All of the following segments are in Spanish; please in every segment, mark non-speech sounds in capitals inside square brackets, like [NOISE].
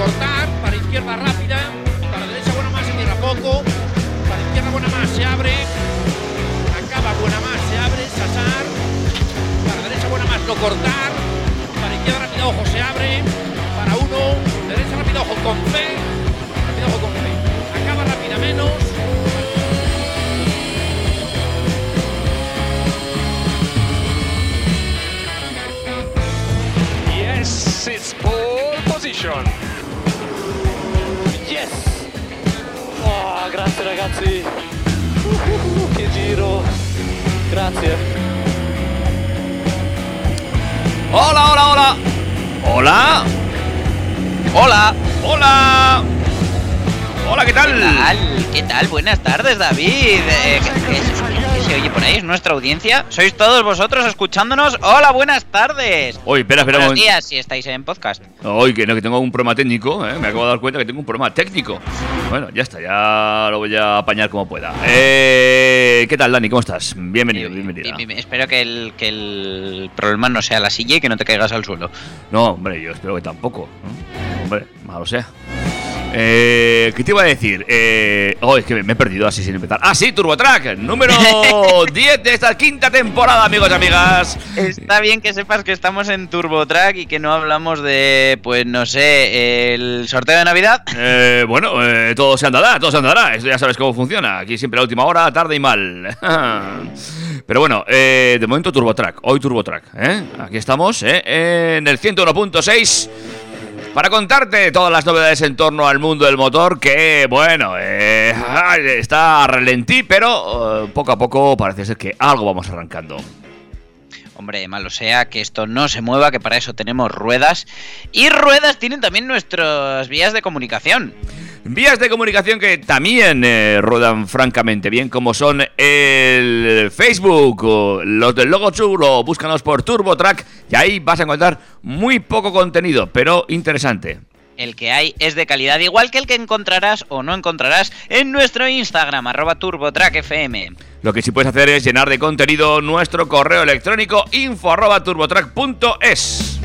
Cortar. Para izquierda rápida. Para derecha buena más, se cierra poco. Para izquierda buena más, se abre. Acaba buena más, se abre. Sasar. Para derecha buena más, no cortar. Para izquierda rápida, ojo, se abre. Para uno. Derecha rápida, ojo, con fe. Rápida, ojo, con fe. Acaba rápida menos. Yes, it's pole position. Yes! Oh, grazie ragazzi! Uh, che giro! Grazie! Hola, hola, hola. Hola. Hola. Hola. Hola, ¿qué tal? ¿Qué tal? ¿Qué tal? Buenas tardes, David. Eh, ¿qué, qué- qué se oye por ahí? ¿Es nuestra audiencia? ¿Sois todos vosotros escuchándonos? Hola, buenas tardes. Hoy, espera, espera Buenos días si estáis en podcast. Hoy que no, que tengo un problema técnico, ¿eh? me acabo de dar cuenta que tengo un problema técnico. Bueno, ya está, ya lo voy a apañar como pueda. Eh, ¿Qué tal, Dani? ¿Cómo estás? Bienvenido, Eh, bienvenida. bi- bi- espero que el, que el problema no sea la silla y que no te caigas al suelo. No, hombre, yo espero que tampoco. ¿no? Hombre, malo sea. Eh, ¿Qué te iba a decir? Eh, oh, es que me, he perdido así sin empezar. Ah, sí, TurboTrack, número [LAUGHS] 10 de esta quinta temporada, amigos y amigas. Está bien que sepas que estamos en TurboTrack y que no hablamos de, pues no sé, el sorteo de Navidad. Eh, bueno, eh, todo se andará, todo se andará. Esto ya sabes cómo funciona. Aquí siempre a última hora, tarde y mal. [LAUGHS] Pero bueno, eh, de momento TurboTrack. Hoy TurboTrack. ¿eh? Aquí estamos, ¿eh? en el 101.6. Para contarte todas las novedades en torno al mundo del motor, que bueno, eh, [LAUGHS] está a ralentí, pero eh, poco a poco parece ser que algo vamos arrancando. Hombre, malo sea que esto no se mueva, que para eso tenemos ruedas. Y ruedas tienen también nuestras vías de comunicación. Vías de comunicación que también eh, ruedan francamente bien, como son el Facebook, o los del logo chulo, búscanos por TurboTrack y ahí vas a encontrar muy poco contenido, pero interesante. El que hay es de calidad, igual que el que encontrarás o no encontrarás en nuestro Instagram, arroba turbotrackfm. Lo que sí puedes hacer es llenar de contenido nuestro correo electrónico info arroba turbotrack.es.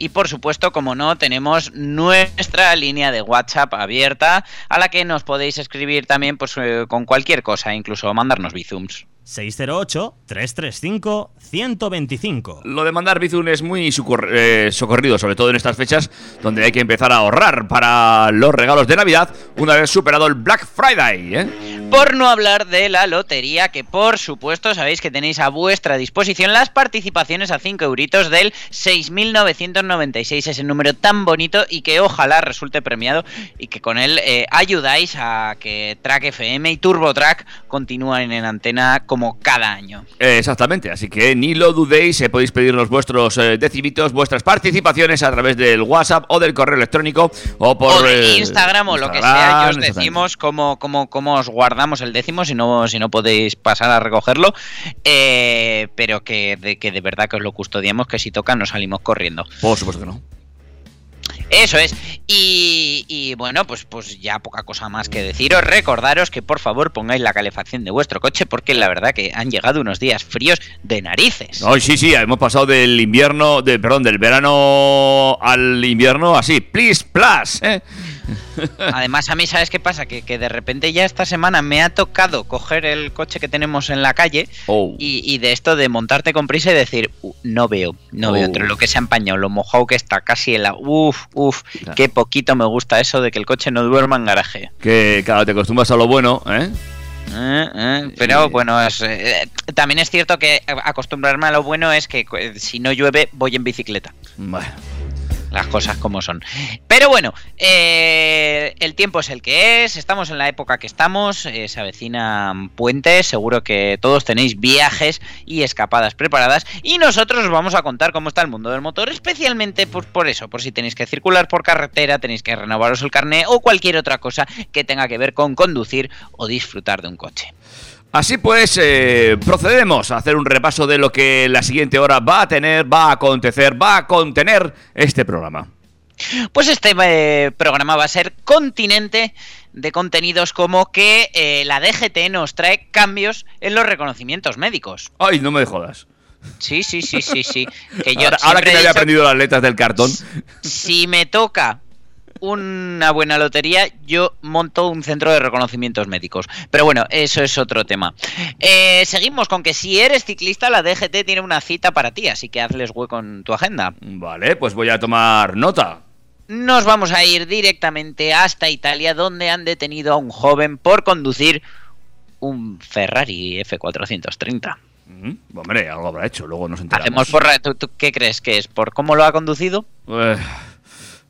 Y por supuesto, como no, tenemos nuestra línea de WhatsApp abierta a la que nos podéis escribir también pues, eh, con cualquier cosa, incluso mandarnos bizums. 608-335-125. Lo de mandar Bizum es muy eh, socorrido, sobre todo en estas fechas donde hay que empezar a ahorrar para los regalos de Navidad una vez superado el Black Friday. ¿eh? Por no hablar de la lotería, que por supuesto sabéis que tenéis a vuestra disposición las participaciones a 5 euritos del 6.996, ese número tan bonito y que ojalá resulte premiado y que con él eh, ayudáis a que Track FM y Turbo Track continúen en antena como cada año. Exactamente, así que ni lo dudéis, eh, podéis pedirnos vuestros eh, decimitos, vuestras participaciones a través del WhatsApp o del correo electrónico o por o de eh, Instagram o lo que sea, y os decimos cómo, cómo, cómo os guardamos el décimo si no, si no podéis pasar a recogerlo, eh, pero que de, que de verdad que os lo custodiamos, que si toca nos salimos corriendo. Por supuesto que no. Eso es. Y, y bueno, pues, pues ya poca cosa más que deciros. Recordaros que por favor pongáis la calefacción de vuestro coche porque la verdad que han llegado unos días fríos de narices. Ay, sí, sí, hemos pasado del invierno, perdón, del verano al invierno así, please, plus, ¿eh? [LAUGHS] Además, a mí, ¿sabes qué pasa? Que, que de repente ya esta semana me ha tocado coger el coche que tenemos en la calle Oh. y, y de esto de montarte con prisa y decir, "Uh, no veo, no veo, entre lo que se ha empañado, lo mojado que está, casi el... Uf, uf, Claro. qué poquito me gusta eso de que el coche no duerma en garaje. Que, claro, te acostumbras a lo bueno, ¿eh? Eh, eh, pero bueno, es, eh, también es cierto que acostumbrarme a lo bueno es que eh, si no llueve voy en bicicleta. Bueno. Las cosas como son. Pero bueno, eh, el tiempo es el que es, estamos en la época que estamos, eh, se avecinan puentes, seguro que todos tenéis viajes y escapadas preparadas y nosotros os vamos a contar cómo está el mundo del motor, especialmente por, por eso, por si tenéis que circular por carretera, tenéis que renovaros el carné o cualquier otra cosa que tenga que ver con conducir o disfrutar de un coche. Así pues, eh, procedemos a hacer un repaso de lo que la siguiente hora va a tener, va a acontecer, va a contener este programa. Pues este eh, programa va a ser continente de contenidos como que eh, la DGT nos trae cambios en los reconocimientos médicos. Ay, no me jodas. Sí, sí, sí, sí, sí. [LAUGHS] Que yo ahora, ahora que me había aprendido las letras del cartón. si me toca una buena lotería, yo monto un centro de reconocimientos médicos. Pero bueno, eso es otro tema. Eh, seguimos con que si eres ciclista, la DGT tiene una cita para ti, así que hazles hueco en tu agenda. Vale, pues voy a tomar nota. Nos vamos a ir directamente hasta Italia, donde han detenido a un joven por conducir un Ferrari F430. Mm, Hombre, algo habrá hecho, luego nos enteramos. Hacemos por... ¿tú, tú qué crees que es? ¿Por cómo lo ha conducido? Eh,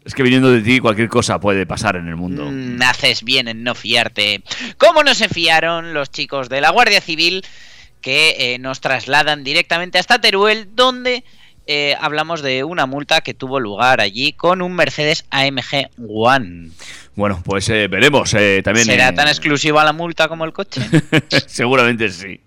es que viniendo de ti cualquier cosa puede pasar en el mundo. Mm, haces bien en no fiarte. ¿Cómo no se fiaron los chicos de la Guardia Civil que eh, nos trasladan directamente hasta Teruel, donde eh, hablamos de una multa que tuvo lugar allí con un Mercedes AMG One. Bueno, pues eh, veremos. también ¿Será tan exclusiva la multa como el coche? [LAUGHS] Seguramente sí.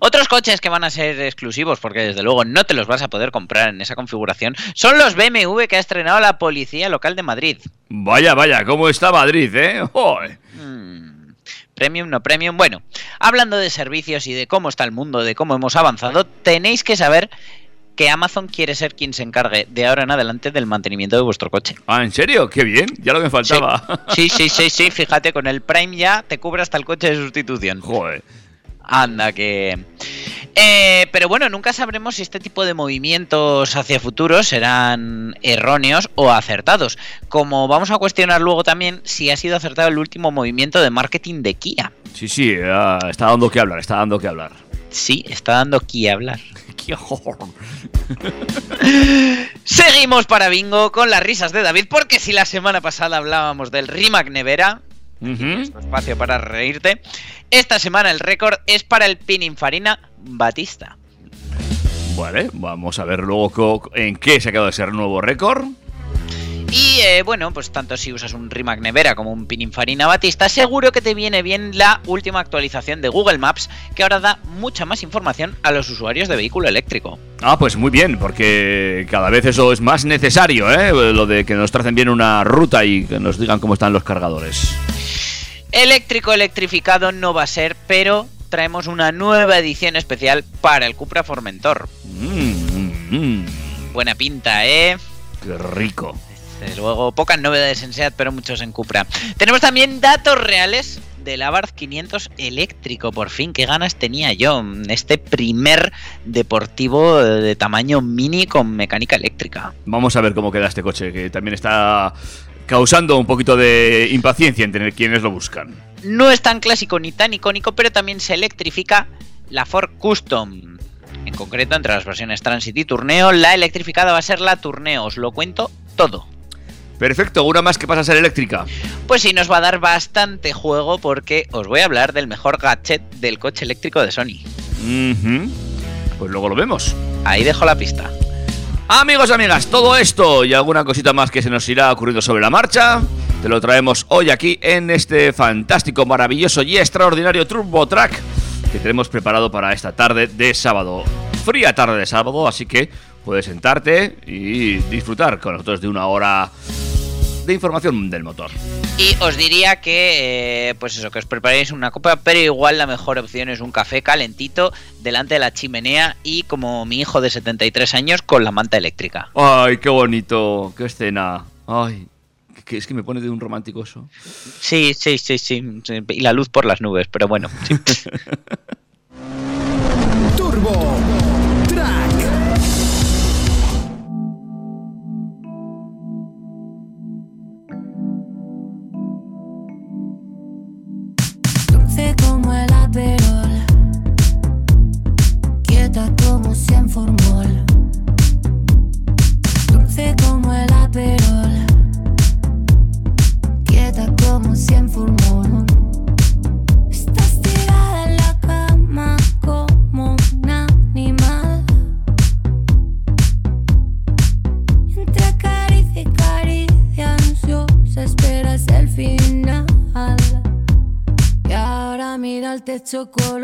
Otros coches que van a ser exclusivos, porque desde luego no te los vas a poder comprar en esa configuración, son los BMW que ha estrenado la Policía Local de Madrid. Vaya, vaya, ¿cómo está Madrid, eh? ¡Joder! Mm, Premium, no premium. Bueno, hablando de servicios y de cómo está el mundo, de cómo hemos avanzado, tenéis que saber que Amazon quiere ser quien se encargue de ahora en adelante del mantenimiento de vuestro coche. Ah, ¿en serio? ¡Qué bien! Ya lo que me faltaba. Sí, sí, sí, sí, [LAUGHS] fíjate, con el Prime ya te cubre hasta el coche de sustitución. Joder. Anda, que... Eh, pero bueno, nunca sabremos si este tipo de movimientos hacia futuro serán erróneos o acertados. Como vamos a cuestionar luego también si ha sido acertado el último movimiento de marketing de Kia. Sí, sí, ah, está dando que hablar, está dando que hablar. Sí, está dando a hablar. [LAUGHS] Seguimos para Bingo con las risas de David, porque si la semana pasada hablábamos del Rimac Nevera, Espacio para reírte, esta semana el récord es para el Pininfarina Batista. Vale, vamos a ver luego en qué se ha quedado ese nuevo récord. Y eh, bueno, pues tanto si usas un Rimac Nevera como un Pininfarina Batista, seguro que te viene bien la última actualización de Google Maps, que ahora da mucha más información a los usuarios de vehículo eléctrico. Ah, pues muy bien, porque cada vez eso es más necesario, ¿eh? Lo de que nos tracen bien una ruta y que nos digan cómo están los cargadores. Eléctrico electrificado no va a ser, pero traemos una nueva edición especial para el Cupra Formentor. Mm, mm, mm. Buena pinta, ¿eh? ¡Qué rico! Desde luego, pocas novedades en SEAT, pero muchos en Cupra. Tenemos también datos reales del Abarth 500 eléctrico, por fin, qué ganas tenía yo. Este primer deportivo de tamaño mini con mecánica eléctrica. Vamos a ver cómo queda este coche, que también está causando un poquito de impaciencia entre quienes lo buscan. No es tan clásico ni tan icónico, pero también se electrifica la Ford Custom. En concreto, entre las versiones Transit y Tourneo, la electrificada va a ser la Tourneo. Os lo cuento todo. Perfecto, una más que pasa a ser eléctrica. Pues sí, nos va a dar bastante juego porque os voy a hablar del mejor gadget del coche eléctrico de Sony. Pues luego lo vemos. Ahí dejo la pista. Amigos, amigas, todo esto y alguna cosita más que se nos irá ocurriendo sobre la marcha, te lo traemos hoy aquí en este fantástico, maravilloso y extraordinario Turbo Track que tenemos preparado para esta tarde de sábado. Fría tarde de sábado, así que puedes sentarte y disfrutar con nosotros de una hora de información del motor. Y os diría que, eh, pues eso, que os preparéis una copa, pero igual la mejor opción es un café calentito delante de la chimenea y como mi hijo de 73 años con la manta eléctrica. Ay, qué bonito, qué escena. Ay, que es que me pone de un romántico eso. Sí, sí, sí, sí. Y la luz por las nubes, pero bueno. sí. [LAUGHS] Turbo 错过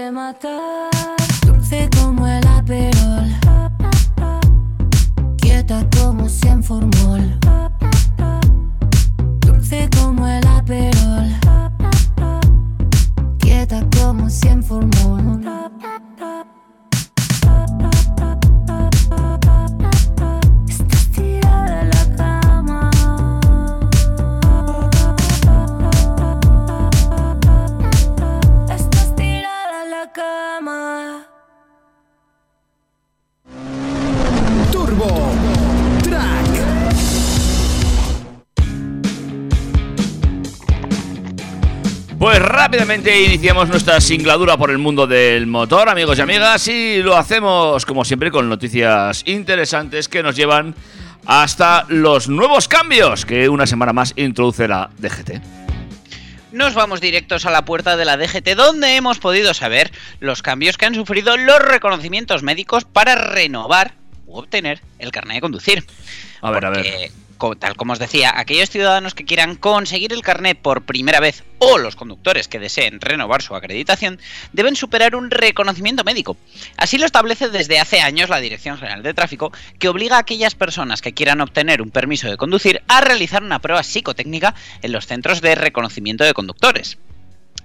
rematar. Iniciamos nuestra singladura por el mundo del motor, amigos y amigas, y lo hacemos como siempre con noticias interesantes que nos llevan hasta los nuevos cambios que una semana más introduce la DGT. Nos vamos directos a la puerta de la DGT donde hemos podido saber los cambios que han sufrido los reconocimientos médicos para renovar u obtener el carnet de conducir. A ver, a ver. Tal como os decía, aquellos ciudadanos que quieran conseguir el carnet por primera vez o los conductores que deseen renovar su acreditación deben superar un reconocimiento médico. Así lo establece desde hace años la Dirección General de Tráfico, que obliga a aquellas personas que quieran obtener un permiso de conducir a realizar una prueba psicotécnica en los centros de reconocimiento de conductores.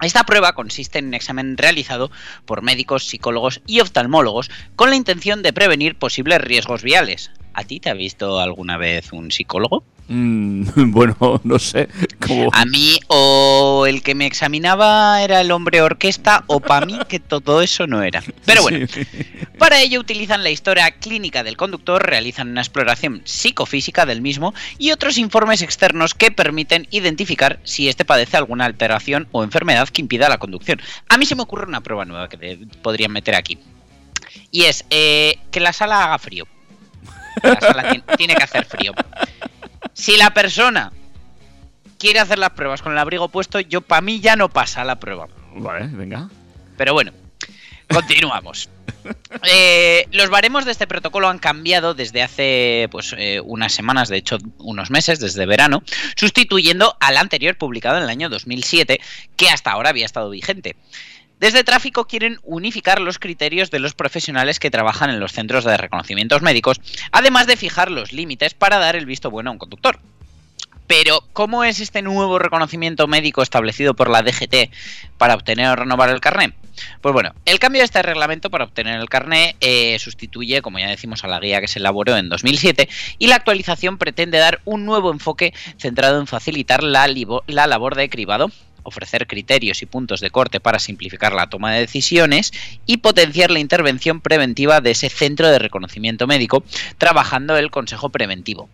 Esta prueba consiste en un examen realizado por médicos, psicólogos y oftalmólogos con la intención de prevenir posibles riesgos viales. ¿A ti te ha visto alguna vez un psicólogo? Mm, [LAUGHS] bueno, no sé. A mí o el que me examinaba era el hombre orquesta o para mí que todo eso no era. Pero bueno, Sí. [LAUGHS] para ello utilizan la historia clínica del conductor, realizan una exploración psicofísica del mismo y otros informes externos que permiten identificar si éste padece alguna alteración o enfermedad que impida la conducción. A mí se me ocurre una prueba nueva que podrían meter aquí. Y es eh, que la sala haga frío. La sala tien- tiene que hacer frío. Si la persona quiere hacer las pruebas con el abrigo puesto, yo para mí ya no pasa la prueba. Vale, venga. Pero bueno, continuamos. Eh, los baremos de este protocolo han cambiado desde hace pues eh, unas semanas, de hecho unos meses, desde verano, sustituyendo al anterior publicado en el año 2007, que hasta ahora había estado vigente. Desde tráfico quieren unificar los criterios de los profesionales que trabajan en los centros de reconocimientos médicos, además de fijar los límites para dar el visto bueno a un conductor. Pero, ¿cómo es este nuevo reconocimiento médico establecido por la DGT para obtener o renovar el carnet? Pues bueno, el cambio de este reglamento para obtener el carnet eh, sustituye, como ya decimos, a la guía que se elaboró en 2007 y la actualización pretende dar un nuevo enfoque centrado en facilitar la, la labor de cribado, ofrecer criterios y puntos de corte para simplificar la toma de decisiones y potenciar la intervención preventiva de ese centro de reconocimiento médico, trabajando el consejo preventivo.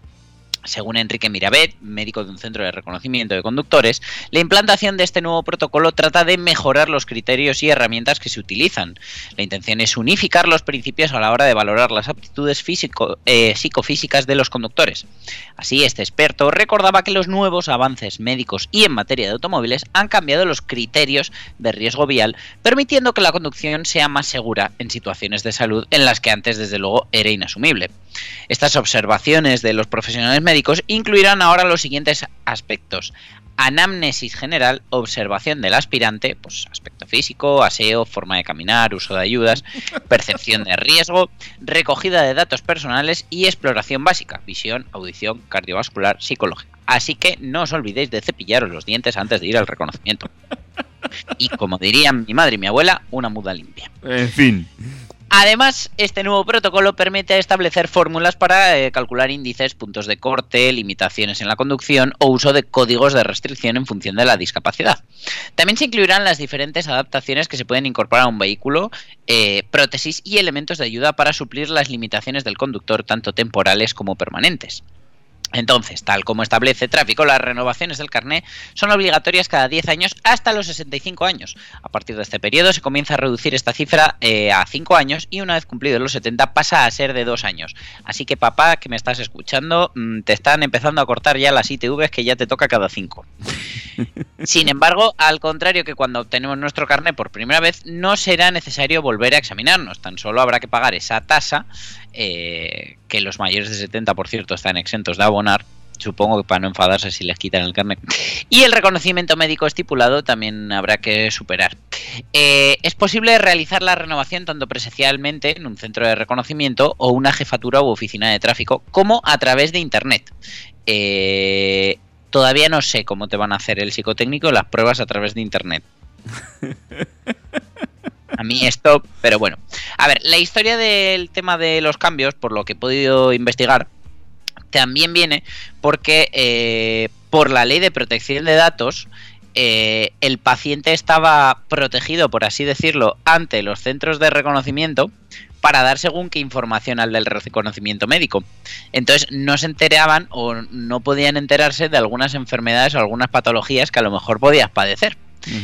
Según Enrique Mirabet, médico de un centro de reconocimiento de conductores, la implantación de este nuevo protocolo trata de mejorar los criterios y herramientas que se utilizan. La intención es unificar los principios a la hora de valorar las aptitudes físico- eh, psicofísicas de los conductores. Así, este experto recordaba que los nuevos avances médicos y en materia de automóviles han cambiado los criterios de riesgo vial, permitiendo que la conducción sea más segura en situaciones de salud en las que antes, desde luego, era inasumible. Estas observaciones de los profesionales médicos incluirán ahora los siguientes aspectos. Anamnesis general, observación del aspirante, pues aspecto físico, aseo, forma de caminar, uso de ayudas, [LAUGHS] percepción de riesgo, recogida de datos personales y exploración básica, visión, audición, cardiovascular, psicológica. Así que no os olvidéis de cepillaros los dientes antes de ir al reconocimiento. Y como dirían mi madre y mi abuela, una muda limpia. En fin. Además, este nuevo protocolo permite establecer fórmulas para eh, calcular índices, puntos de corte, limitaciones en la conducción o uso de códigos de restricción en función de la discapacidad. También se incluirán las diferentes adaptaciones que se pueden incorporar a un vehículo, eh, prótesis y elementos de ayuda para suplir las limitaciones del conductor, tanto temporales como permanentes. Entonces, tal como establece tráfico, las renovaciones del carné son obligatorias cada 10 años hasta los 65 años. A partir de este periodo se comienza a reducir esta cifra eh, a 5 años y una vez cumplidos los 70 pasa a ser de 2 años. Así que papá, que me estás escuchando, mm, te están empezando a cortar ya las ITVs que ya te toca cada 5. [LAUGHS] Sin embargo, al contrario que cuando obtenemos nuestro carnet por primera vez, no será necesario volver a examinarnos, tan solo habrá que pagar esa tasa, eh, que los mayores de 70, por cierto, están exentos de abonar, supongo que para no enfadarse si les quitan el carnet. Y el reconocimiento médico estipulado también habrá que superar. Eh, es posible realizar la renovación tanto presencialmente en un centro de reconocimiento o una jefatura u oficina de tráfico, como a través de Internet. Eh, todavía no sé cómo te van a hacer el psicotécnico las pruebas a través de Internet. [LAUGHS] A mí esto, pero bueno. A ver, la historia del tema de los cambios, por lo que he podido investigar, también viene porque eh, por la ley de protección de datos, eh, el paciente estaba protegido, por así decirlo, ante los centros de reconocimiento para dar según qué información al del reconocimiento médico. Entonces no se enteraban o no podían enterarse de algunas enfermedades o algunas patologías que a lo mejor podías padecer.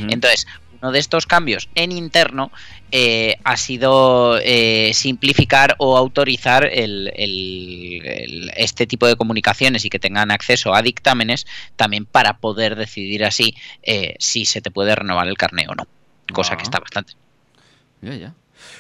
Entonces, uno de estos cambios en interno eh, ha sido eh, simplificar o autorizar el- el- el- este tipo de comunicaciones y que tengan acceso a dictámenes también para poder decidir así eh, si se te puede renovar el carné o no. Cosa Ah. que está bastante. Ya, ya.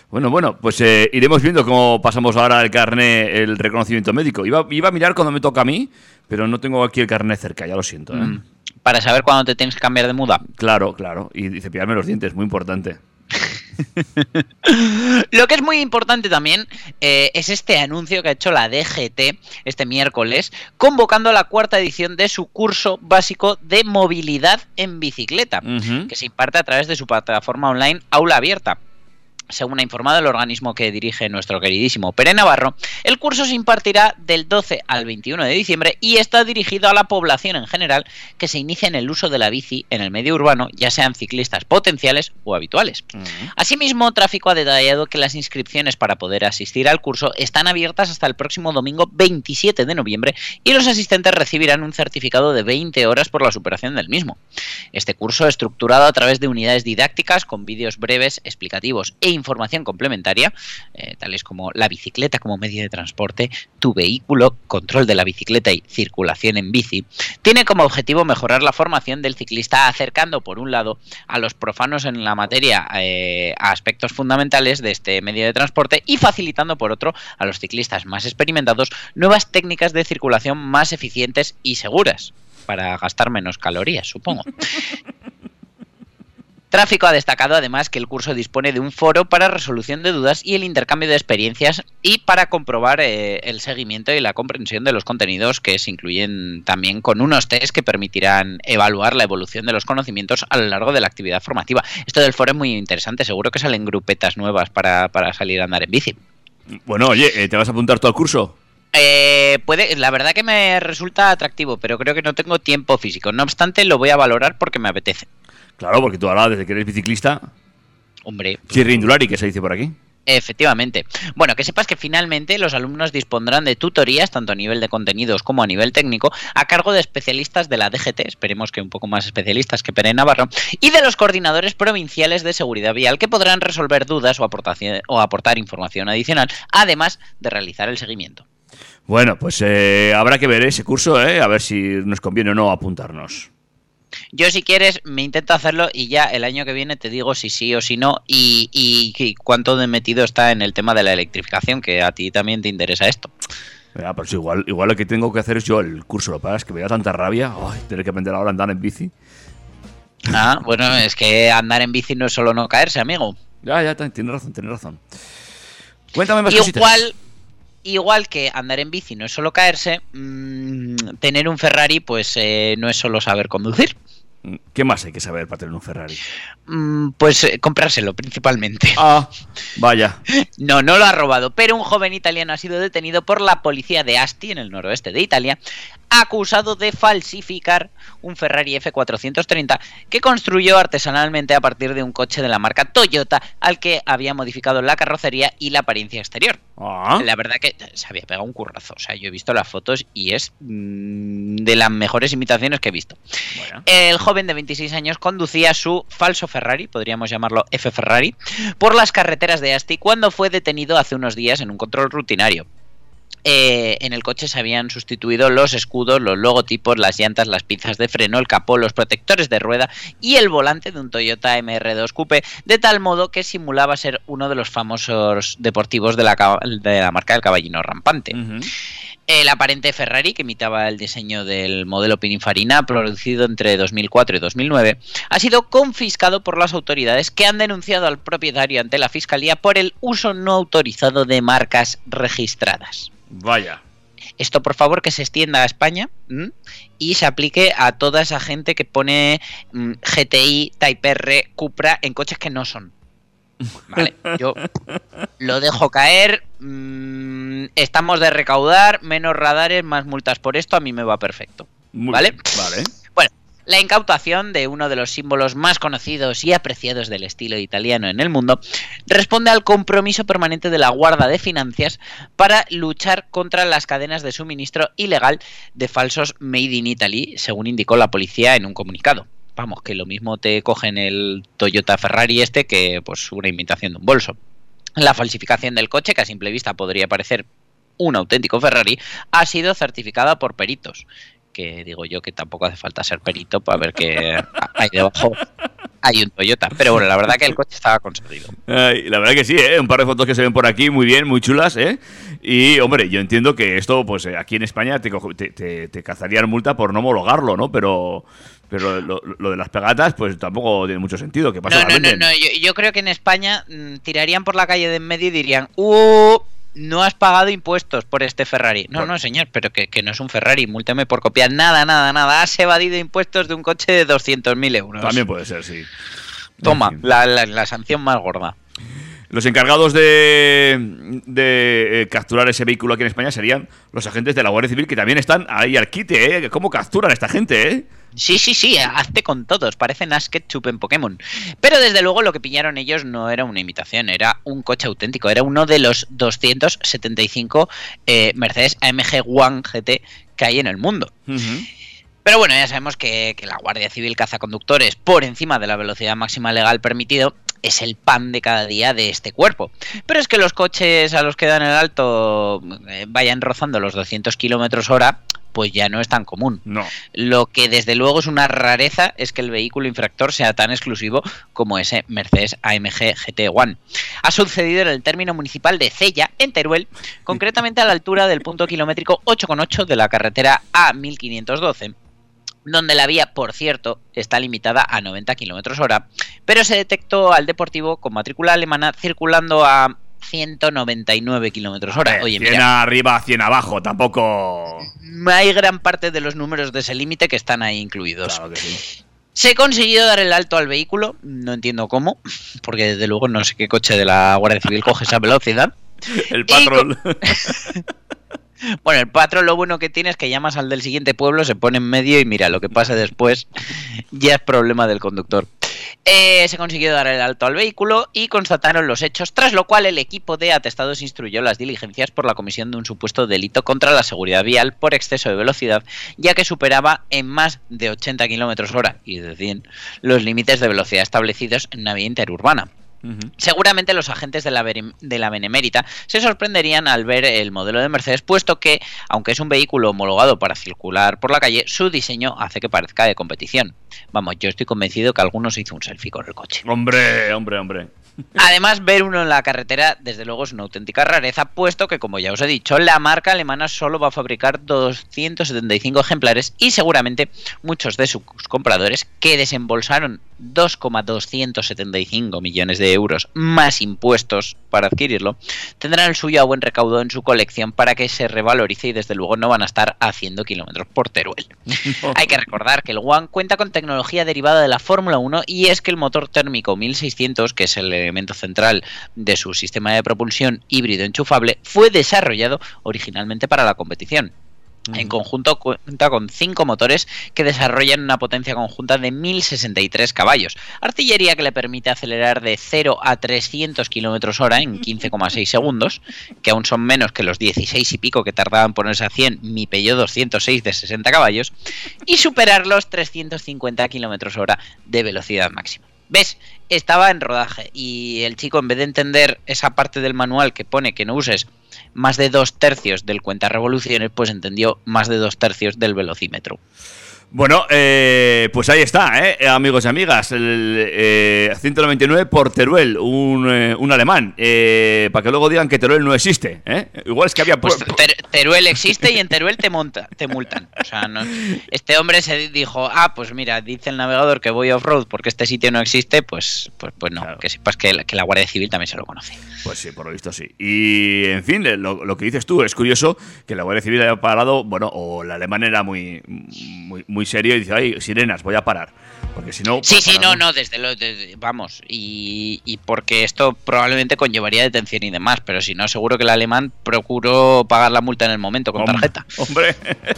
Bueno, bueno, pues eh, iremos viendo cómo pasamos ahora el carné, el reconocimiento médico. Iba, iba a mirar cuando me toca a mí, pero no tengo aquí el carné cerca, ya lo siento. ¿eh? Mm. Para saber cuándo te tienes que cambiar de muda. Claro, claro. Y, y cepillarme los dientes, muy importante. [LAUGHS] Lo que es muy importante también eh, es este anuncio que ha hecho la DGT este miércoles, convocando la cuarta edición de su curso básico de movilidad en bicicleta, que se imparte a través de su plataforma online Aula Abierta. Según ha informado el organismo que dirige nuestro queridísimo Pere Navarro, el curso se impartirá del 12 al 21 de diciembre y está dirigido a la población en general que se inicia en el uso de la bici en el medio urbano, ya sean ciclistas potenciales o habituales. Asimismo, Tráfico ha detallado que las inscripciones para poder asistir al curso están abiertas hasta el próximo domingo 27 de noviembre y los asistentes recibirán un certificado de 20 horas por la superación del mismo. Este curso, estructurado a través de unidades didácticas con vídeos breves, explicativos e información complementaria, eh, tales como la bicicleta como medio de transporte, tu vehículo, control de la bicicleta y circulación en bici, tiene como objetivo mejorar la formación del ciclista acercando, por un lado, a los profanos en la materia eh, a aspectos fundamentales de este medio de transporte y facilitando, por otro, a los ciclistas más experimentados nuevas técnicas de circulación más eficientes y seguras para gastar menos calorías, supongo. [LAUGHS] Tráfico ha destacado además que el curso dispone de un foro para resolución de dudas y el intercambio de experiencias y para comprobar eh, el seguimiento y la comprensión de los contenidos que se incluyen también con unos test que permitirán evaluar la evolución de los conocimientos a lo largo de la actividad formativa. Esto del foro es muy interesante, seguro que salen grupetas nuevas para, para salir a andar en bici. Bueno, oye, eh, ¿te vas a apuntar tú al curso? Eh, puede, la verdad que me resulta atractivo, pero creo que no tengo tiempo físico. No obstante, lo voy a valorar porque me apetece. Claro, porque tú ahora, desde que eres biciclista, Hombre, chirrindulari, que se dice por aquí. Efectivamente. Bueno, que sepas que finalmente los alumnos dispondrán de tutorías, tanto a nivel de contenidos como a nivel técnico, a cargo de especialistas de la DGT, esperemos que un poco más especialistas que Pere Navarro, y de los coordinadores provinciales de seguridad vial, que podrán resolver dudas o, aportación, o aportar información adicional, además de realizar el seguimiento. Bueno, pues eh, habrá que ver ese curso, ¿eh? a ver si nos conviene o no apuntarnos. Yo si quieres me intento hacerlo y ya el año que viene te digo si sí o si no y, y- y cuánto de metido está en el tema de la electrificación, que a ti también te interesa esto. Ya, pues igual, igual lo que tengo que hacer es yo el curso. Lo es que me da tanta rabia. Ay, tener que aprender ahora a andar en bici. Ah, bueno, es que andar en bici no es solo no caerse, amigo. Ya, ya, tienes razón, tienes razón. Cuéntame más cositas. Igual, que andar en bici no es solo caerse, mm, tener un Ferrari pues eh, no es solo saber conducir. ¿Qué más hay que saber para tener un Ferrari? Mm, pues eh, comprárselo principalmente. Ah, vaya. [LAUGHS] No, no lo ha robado, pero un joven italiano ha sido detenido por la policía de Asti, en el noroeste de Italia, acusado de falsificar un Ferrari F430 que construyó artesanalmente a partir de un coche de la marca Toyota al que había modificado la carrocería y la apariencia exterior. Ah, La verdad que se había pegado un currazo, o sea, yo he visto las fotos y es mm, de las mejores imitaciones que he visto. bueno. El joven de 26 años conducía su falso Ferrari, podríamos llamarlo F Ferrari, por las carreteras de Asti cuando fue detenido hace unos días en un control rutinario. Eh, en el coche se habían sustituido los escudos, los logotipos, las llantas, las pinzas de freno, el capó, los protectores de rueda y el volante de un Toyota MR2 Coupe, de tal modo que simulaba ser uno de los famosos deportivos de la, ca- de la marca del caballino rampante. El aparente Ferrari, que imitaba el diseño del modelo Pininfarina, producido entre 2004 y 2009, ha sido confiscado por las autoridades que han denunciado al propietario ante la Fiscalía por el uso no autorizado de marcas registradas. Vaya. Esto, por favor, que se extienda a España ¿m? y se aplique a toda esa gente que pone mm, GTI, Type R, Cupra en coches que no son. Vale, [LAUGHS] yo lo dejo caer. mm, estamos de recaudar, menos radares, más multas por esto. A mí me va perfecto. Muy ¿Vale? bien, Vale. La incautación de uno de los símbolos más conocidos y apreciados del estilo italiano en el mundo responde al compromiso permanente de la Guardia de Finanzas para luchar contra las cadenas de suministro ilegal de falsos Made in Italy, según indicó la policía en un comunicado. Vamos, que lo mismo te cogen el Toyota Ferrari este que pues una imitación de un bolso. La falsificación del coche, que a simple vista podría parecer un auténtico Ferrari, ha sido certificada por peritos que digo yo que tampoco hace falta ser perito para ver que hay debajo hay un Toyota. Pero bueno, la verdad que el coche estaba conseguido. Ay, la verdad que sí, ¿eh? un par de fotos que se ven por aquí muy bien, muy chulas, ¿eh? Y, hombre, yo entiendo que esto, pues eh, aquí en España te, cojo- te, te- te cazarían multa por no homologarlo, ¿no? Pero, pero lo, lo de las pegatas, pues tampoco tiene mucho sentido. ¿Qué pasa? No, ¿La no, no, no. Yo, yo creo que en España mm, tirarían por la calle de en medio y dirían, ¡Uh! No has pagado impuestos por este Ferrari. No, no, señor, pero que, que no es un Ferrari. Múlteme por copiar. Nada, nada, nada. Has evadido impuestos de un coche de 200.000 euros. También puede ser, sí. Toma, la- la sanción más gorda. Los encargados de, de eh, capturar ese vehículo aquí en España serían los agentes de la Guardia Civil que también están ahí al quite, ¿eh? ¿Cómo capturan a esta gente, eh? Sí, sí, sí, hazte con todos, parecen Ash Ketchup en Pokémon. Pero desde luego lo que pillaron ellos no era una imitación, era un coche auténtico, era uno de los 275 eh, Mercedes AMG One GT que hay en el mundo. Pero bueno, ya sabemos que, que la Guardia Civil caza conductores por encima de la velocidad máxima legal permitido es el pan de cada día de este cuerpo. Pero es que los coches a los que dan el alto eh, vayan rozando los 200 kilómetros hora, pues ya no es tan común. No. Lo que desde luego es una rareza es que el vehículo infractor sea tan exclusivo como ese Mercedes AMG GT One. Ha sucedido en el término municipal de Cella, en Teruel, concretamente a la altura del punto kilométrico 8,8 de la carretera A1512 donde la vía, por cierto, está limitada a 90 km hora, pero se detectó al Deportivo con matrícula alemana circulando a 199 km hora. Oye, 100 mira, arriba, 100 abajo, tampoco... hay gran parte de los números de ese límite que están ahí incluidos. Claro que sí. Se consiguió dar el alto al vehículo, no entiendo cómo, porque desde luego no sé qué coche de la Guardia Civil coge esa velocidad. [LAUGHS] El patrón. [LAUGHS] [LAUGHS] Bueno, el patrón lo bueno que tiene es que llamas al del siguiente pueblo, se pone en medio y mira, lo que pasa después [LAUGHS] ya es problema del conductor. Eh, se consiguió dar el alto al vehículo y constataron los hechos, tras lo cual el equipo de atestados instruyó las diligencias por la comisión de un supuesto delito contra la seguridad vial por exceso de velocidad, ya que superaba en más de 80 km hora y de 100 los límites de velocidad establecidos en una vía interurbana. Seguramente los agentes de la, de la Benemérita se sorprenderían al ver el modelo de Mercedes, puesto que, aunque es un vehículo homologado para circular por la calle, su diseño hace que parezca de competición. Vamos, yo estoy convencido que alguno se hizo un selfie con el coche. Hombre, hombre, hombre. Además, ver uno en la carretera, desde luego, es una auténtica rareza, puesto que, como ya os he dicho, la marca alemana solo va a fabricar 275 ejemplares y seguramente muchos de sus compradores que desembolsaron 2,275 millones de euros más impuestos para adquirirlo, tendrán el suyo a buen recaudo en su colección para que se revalorice y desde luego no van a estar haciendo kilómetros por Teruel. [LAUGHS] Hay que recordar que el One cuenta con tecnología derivada de la Fórmula 1 y es que el motor térmico 1600, que es el elemento central de su sistema de propulsión híbrido enchufable, fue desarrollado originalmente para la competición. En conjunto cuenta con cinco motores que desarrollan una potencia conjunta de 1063 caballos, artillería que le permite acelerar de 0 a 300 km hora en 15,6 segundos, que aún son menos que los 16 y pico que tardaban en ponerse a 100 mi Peugeot 206 de 60 caballos, y superar los 350 km hora de velocidad máxima. ¿Ves? Estaba en rodaje y el chico en vez de entender esa parte del manual que pone que no uses más de dos tercios del cuenta revoluciones, pues entendió más de dos tercios del velocímetro. Bueno, eh, pues ahí está, eh, amigos y amigas. El eh, 199 por Teruel, un, eh, un alemán. Eh, para que luego digan que Teruel no existe. ¿eh? Igual es que había. Pues Ter- Teruel existe y en Teruel te, monta, te multan. O sea, no- este hombre se dijo, ah, pues mira, dice el navegador que voy off-road porque este sitio no existe, pues, pues, pues no, Claro. que sepas que la, que la Guardia Civil también se lo conoce. Pues sí, por lo visto sí. Y en fin, lo, lo que dices tú es curioso que la Guardia Civil haya parado, bueno, o el alemán era muy, muy, muy serio y dice, ay, sirenas, voy a parar. Porque si no. Sí, sí, no, no, desde lo, desde- vamos, y, y porque esto probablemente conllevaría detención y demás, pero si no, seguro que el alemán procuró pagar la multa en el momento con tarjeta. Hombre,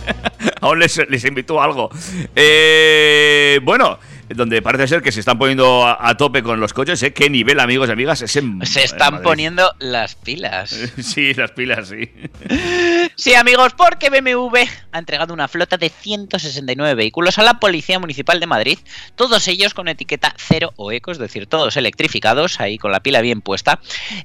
[LAUGHS] aún les, les invitó algo. Eh, bueno, donde parece ser que se están poniendo a, a tope con los coches, ¿eh? ¿Qué nivel, amigos y amigas? Es en- Se están poniendo las pilas. [LAUGHS] Sí, las pilas, sí. [LAUGHS] Sí, amigos, porque BMW ha entregado una flota de 169 vehículos a la Policía Municipal de Madrid, todos ellos con etiqueta cero o eco, es decir, todos electrificados, ahí con la pila bien puesta,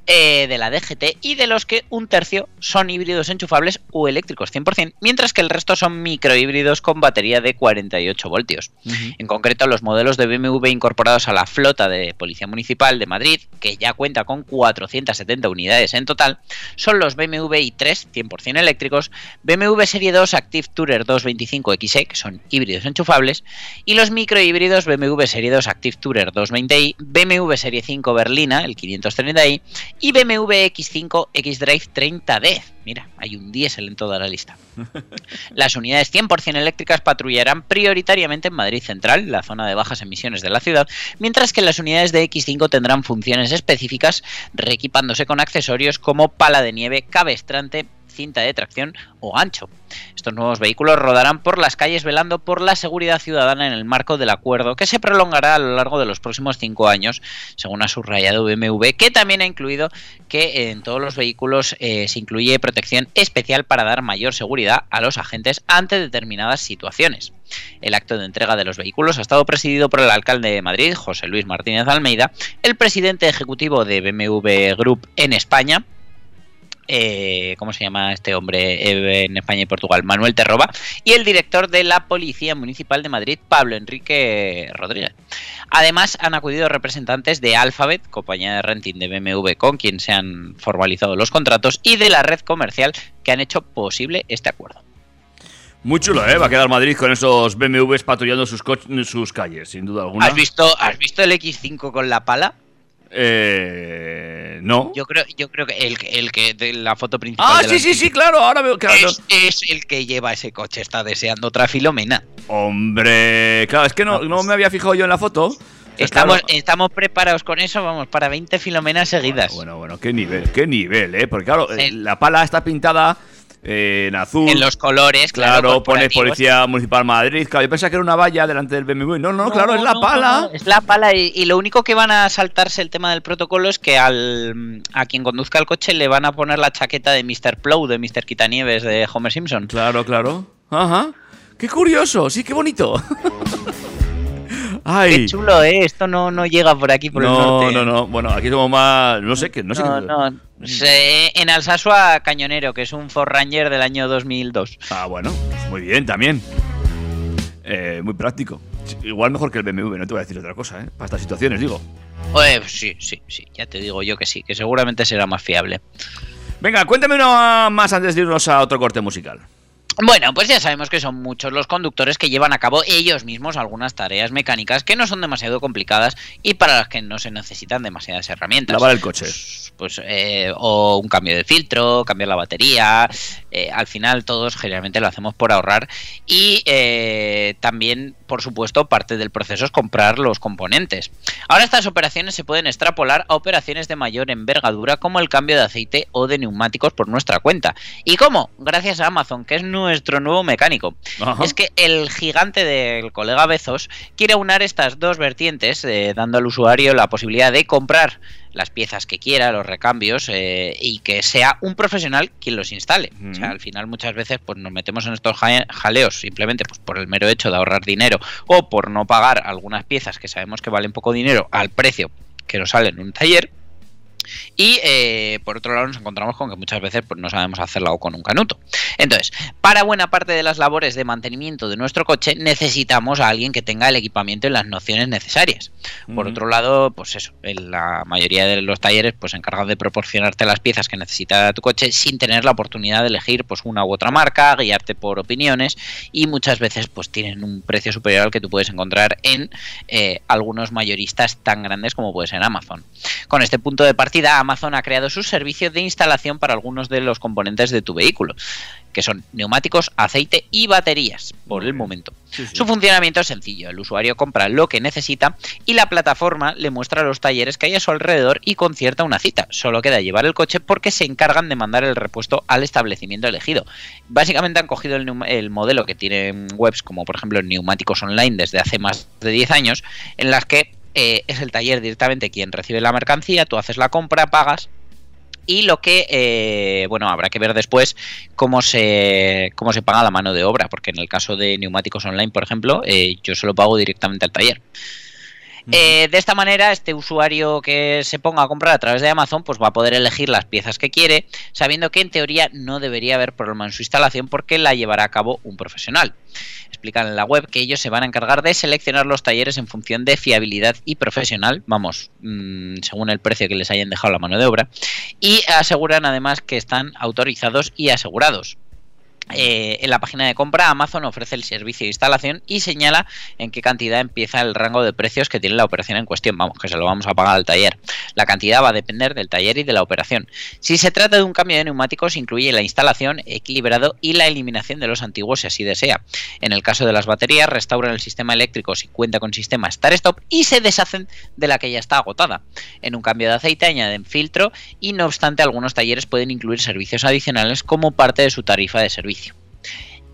eh, de la DGT, y de los que un tercio son híbridos enchufables o eléctricos 100%, mientras que el resto son microhíbridos con batería de 48 voltios. En concreto, los modelos de BMW incorporados a la flota de Policía Municipal de Madrid, que ya cuenta con 470 unidades en total, son los BMW i3 100% eléctricos, BMW Serie 2 Active Tourer 225XE, que son híbridos enchufables, y los microhíbridos BMW Serie 2 Active Tourer 220i, BMW Serie 5 Berlina, el 530i, y BMW X5 X-Drive 30D. Mira, hay un diésel en toda la lista. [LAUGHS] Las unidades 100% eléctricas patrullarán prioritariamente en Madrid Central, la zona de bajas emisiones de la ciudad, mientras que las unidades de X5 tendrán funciones específicas, reequipándose con accesorios como pala de nieve, cabestrante, cinta de tracción o ancho. Estos nuevos vehículos rodarán por las calles velando por la seguridad ciudadana en el marco del acuerdo que se prolongará a lo largo de los próximos cinco años, según ha subrayado BMW, que también ha incluido que en todos los vehículos eh, se incluye protección especial para dar mayor seguridad a los agentes ante determinadas situaciones. El acto de entrega de los vehículos ha estado presidido por el alcalde de Madrid, José Luis Martínez Almeida, el presidente ejecutivo de BMW Group en España, eh, ¿cómo se llama este hombre eh, en España y Portugal? Manuel Terroba, y el director de la Policía Municipal de Madrid, Pablo Enrique Rodríguez. Además, han acudido representantes de Alphabet, compañía de renting de BMW con quien se han formalizado los contratos, y de la red comercial que han hecho posible este acuerdo. Muy chulo, ¿eh? Va a quedar Madrid con esos BMWs patrullando sus, calles, sin duda alguna. ¿Has visto, ¿Has visto el X5 con la pala? Eh, no. Yo creo, yo creo que el, que- el que de la foto principal. Ah, sí, sí, sí, claro, ahora veo que... Es, es el que lleva ese coche, está deseando otra filomena. Hombre, claro, es que no, no me había fijado yo en la foto. O sea, Estamos, claro- estamos preparados con eso, vamos, para 20 filomenas seguidas. Bueno, bueno, qué nivel, qué nivel, ¿eh? Porque claro, Sí. eh, la pala está pintada eh, en azul. En los colores, claro. Claro, pone. Policía Municipal Madrid. Claro, yo pensaba que era una valla delante del BMW. No, no, claro, es la no, pala. no, es la pala y, y lo único que van a saltarse el tema del protocolo es que al, a quien conduzca el coche le van a poner la chaqueta de Mr. Plow, de Mr. Quitanieves, de Homer Simpson. Claro, claro. Ajá. Qué curioso, sí, qué bonito. [LAUGHS] Ay. Qué chulo, ¿eh? Esto no, no llega por aquí, por el no, norte. no, no. Bueno, aquí somos más. No sé qué. No sé No, qué- no. Se- en Alsasua, Cañonero, que es un Ford Ranger del año 2002. Ah, bueno, pues muy bien también. Eh, muy práctico. Igual mejor que el BMW, no te voy a decir otra cosa, ¿eh? Para estas situaciones, digo. Oye, sí, sí, sí, ya te digo yo que sí, que seguramente será más fiable. Venga, cuéntame uno más antes de irnos a otro corte musical. Bueno, pues ya sabemos que son muchos los conductores que llevan a cabo ellos mismos algunas tareas mecánicas que no son demasiado complicadas y para las que no se necesitan demasiadas herramientas. Lavar el coche. Pues, pues, eh, o un cambio de filtro, cambiar la batería. eh, al final todos generalmente lo hacemos por ahorrar y eh, también, por supuesto, parte del proceso es comprar los componentes. Ahora estas operaciones se pueden extrapolar a operaciones de mayor envergadura como el cambio de aceite o de neumáticos por nuestra cuenta. ¿Y cómo? Gracias a Amazon, que es nuestro nuevo mecánico. Ajá. Es que el gigante del colega Bezos quiere unar estas dos vertientes, eh, dando al usuario la posibilidad de comprar las piezas que quiera, los recambios, eh, y que sea un profesional quien los instale. O sea, Ujú. al final muchas veces pues nos metemos en estos ja- jaleos simplemente pues, por el mero hecho de ahorrar dinero o por no pagar algunas piezas que sabemos que valen poco dinero al precio que nos sale en un taller. Y eh, por otro lado nos encontramos con que muchas veces pues, no sabemos hacerla o con un canuto. Entonces, para buena parte de las labores de mantenimiento de nuestro coche necesitamos a alguien que tenga el equipamiento y las nociones necesarias. Por otro lado, pues eso, en la mayoría de los talleres pues se encargan de proporcionarte las piezas que necesita tu coche sin tener la oportunidad de elegir pues una u otra marca, guiarte por opiniones y muchas veces pues tienen un precio superior al que tú puedes encontrar en eh, algunos mayoristas tan grandes como puede ser Amazon. Con este punto de partida, Amazon ha creado su servicio de instalación para algunos de los componentes de tu vehículo, que son neumáticos, aceite y baterías, por el momento. Su funcionamiento es sencillo, el usuario compra lo que necesita y la plataforma le muestra los talleres que hay a su alrededor y concierta una cita. Solo queda llevar el coche porque se encargan de mandar el repuesto al establecimiento elegido. Básicamente han cogido el, el modelo que tienen webs como por ejemplo Neumáticos Online desde hace más de 10 años, en las que eh, es el taller directamente quien recibe la mercancía, tú haces la compra, pagas y lo que eh, bueno habrá que ver después cómo se cómo se paga la mano de obra porque en el caso de neumáticos online por ejemplo eh, yo se lo pago directamente al taller Eh, de esta manera, este usuario que se ponga a comprar a través de Amazon, pues va a poder elegir las piezas que quiere, sabiendo que en teoría no debería haber problema en su instalación porque la llevará a cabo un profesional. Explican en la web que ellos se van a encargar de seleccionar los talleres en función de fiabilidad y profesional, vamos, mm, según el precio que les hayan dejado la mano de obra, y aseguran además que están autorizados y asegurados. Eh, en la página de compra Amazon ofrece el servicio de instalación y señala en qué cantidad empieza el rango de precios que tiene la operación en cuestión. Vamos, que se lo vamos a pagar al taller. La cantidad va a depender del taller y de la operación. Si se trata de un cambio de neumáticos, incluye la instalación, equilibrado y la eliminación de los antiguos si así desea. En el caso de las baterías, restauran el sistema eléctrico si cuenta con sistema Start-Stop y se deshacen de la que ya está agotada. En un cambio de aceite añaden filtro y no obstante algunos talleres pueden incluir servicios adicionales como parte de su tarifa de servicio.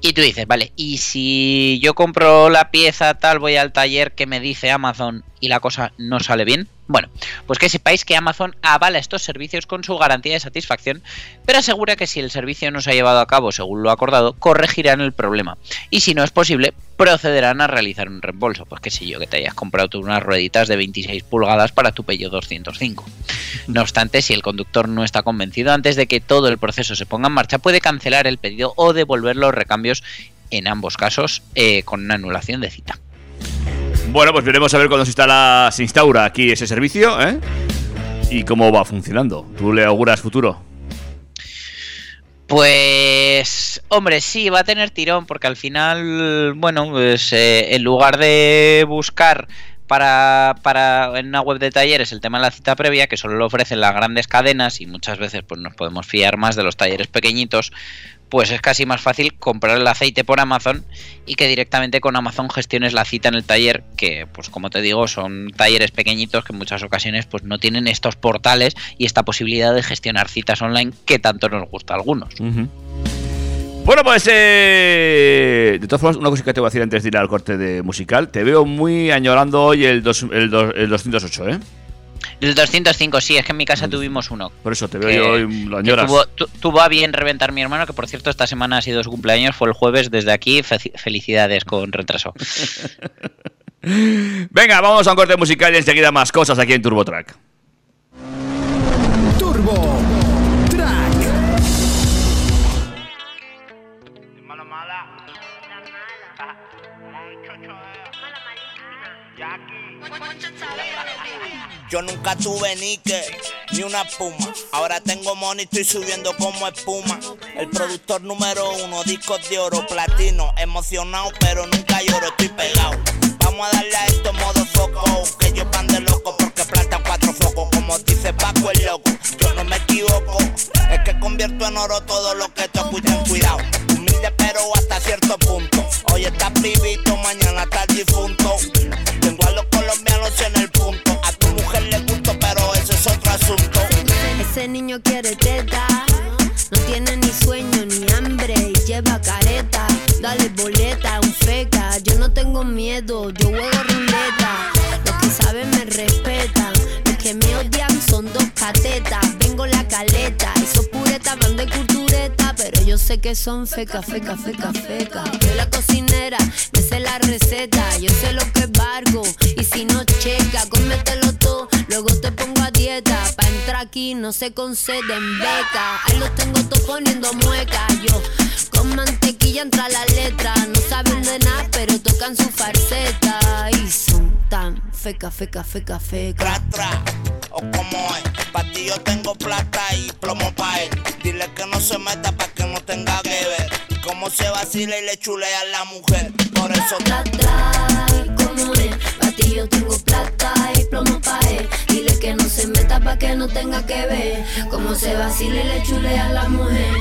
Y tú dices, vale, y si yo compro la pieza tal, voy al taller que me dice Amazon y la cosa no sale bien. Bueno, pues que sepáis que Amazon avala estos servicios con su garantía de satisfacción, pero asegura que si el servicio no se ha llevado a cabo según lo acordado, corregirán el problema. Y si no es posible, procederán a realizar un reembolso. Pues qué sé yo, que te hayas comprado unas rueditas de 26 pulgadas para tu Peugeot 205. No obstante, si el conductor no está convencido antes de que todo el proceso se ponga en marcha, puede cancelar el pedido o devolver los recambios, en ambos casos eh, con una anulación de cita. Bueno, pues veremos a ver cuándo se instala, se instaura aquí ese servicio, ¿eh? Y cómo va funcionando. ¿Tú le auguras futuro? Pues, hombre, sí, va a tener tirón porque al final, bueno, pues eh, en lugar de buscar para, para en una web de talleres el tema de la cita previa, que solo lo ofrecen las grandes cadenas y muchas veces pues nos podemos fiar más de los talleres pequeñitos, pues es casi más fácil comprar el aceite por Amazon y que directamente con Amazon gestiones la cita en el taller, que pues como te digo, son talleres pequeñitos que en muchas ocasiones pues no tienen estos portales y esta posibilidad de gestionar citas online que tanto nos gusta a algunos. Bueno, pues eh, de todas formas, una cosa que te voy a decir antes de ir al corte de musical. Te veo muy añorando hoy el, dos- el, dos- el 208, ¿eh? El 205, sí, es que en mi casa tuvimos uno. Por eso te veo yo hoy, lo añoras. tuvo, tu- tuvo a bien reventar mi hermano, que por cierto esta semana ha sido su cumpleaños, fue el jueves, desde aquí, fe- felicidades con retraso. [LAUGHS] Venga, vamos a un corte musical y enseguida más cosas aquí en TurboTrack. Yo nunca tuve Nike ni una puma. Ahora tengo money, estoy subiendo como espuma. El productor número uno, discos de oro, platino. Emocionado, pero nunca lloro, estoy pegado. Vamos a darle a esto modo foco. Que yo pan de loco porque planta cuatro focos. Como dice Paco el loco, yo no me equivoco. Es que convierto en oro todo lo que toco y ten cuidado. Humilde, pero hasta cierto punto. Hoy estás vivito, mañana estás difunto. Tengo a los colombianos en el punto. A tu mujer le gusto, pero ese es otro asunto. Ese niño quiere teta, no tiene ni sueño ni hambre y lleva careta. Dale boleta, un feca, yo no tengo miedo, yo juego ruleta. Los que saben me respetan, los que me odian son dos catetas. Vengo la caleta, esos puretas van de cultureta, pero yo sé que son feca, feca, feca, feca. Soy la cocinera, me sé la receta, yo sé lo que bargo y si no checa, cómetelo todo, luego te pongo a dieta. Pa' entrar aquí no se conceden beca. Ahí los tengo todos poniendo mueca. Yo con mantequilla entra la letra. No saben de nada, pero tocan su farceta. Y son tan feca, feca, feca, feca. Tra, tra, o como es. Pa' ti yo tengo plata y plomo pa' él. Dile que no se meta pa' que no tenga que ver. Cómo se vacila y le chulea a la mujer. Por eso y como es. Pa' ti yo tengo plata y plomo pa' él. Dile que no se meta pa' que no tenga que ver. Cómo se vacila y le chulea a la mujer.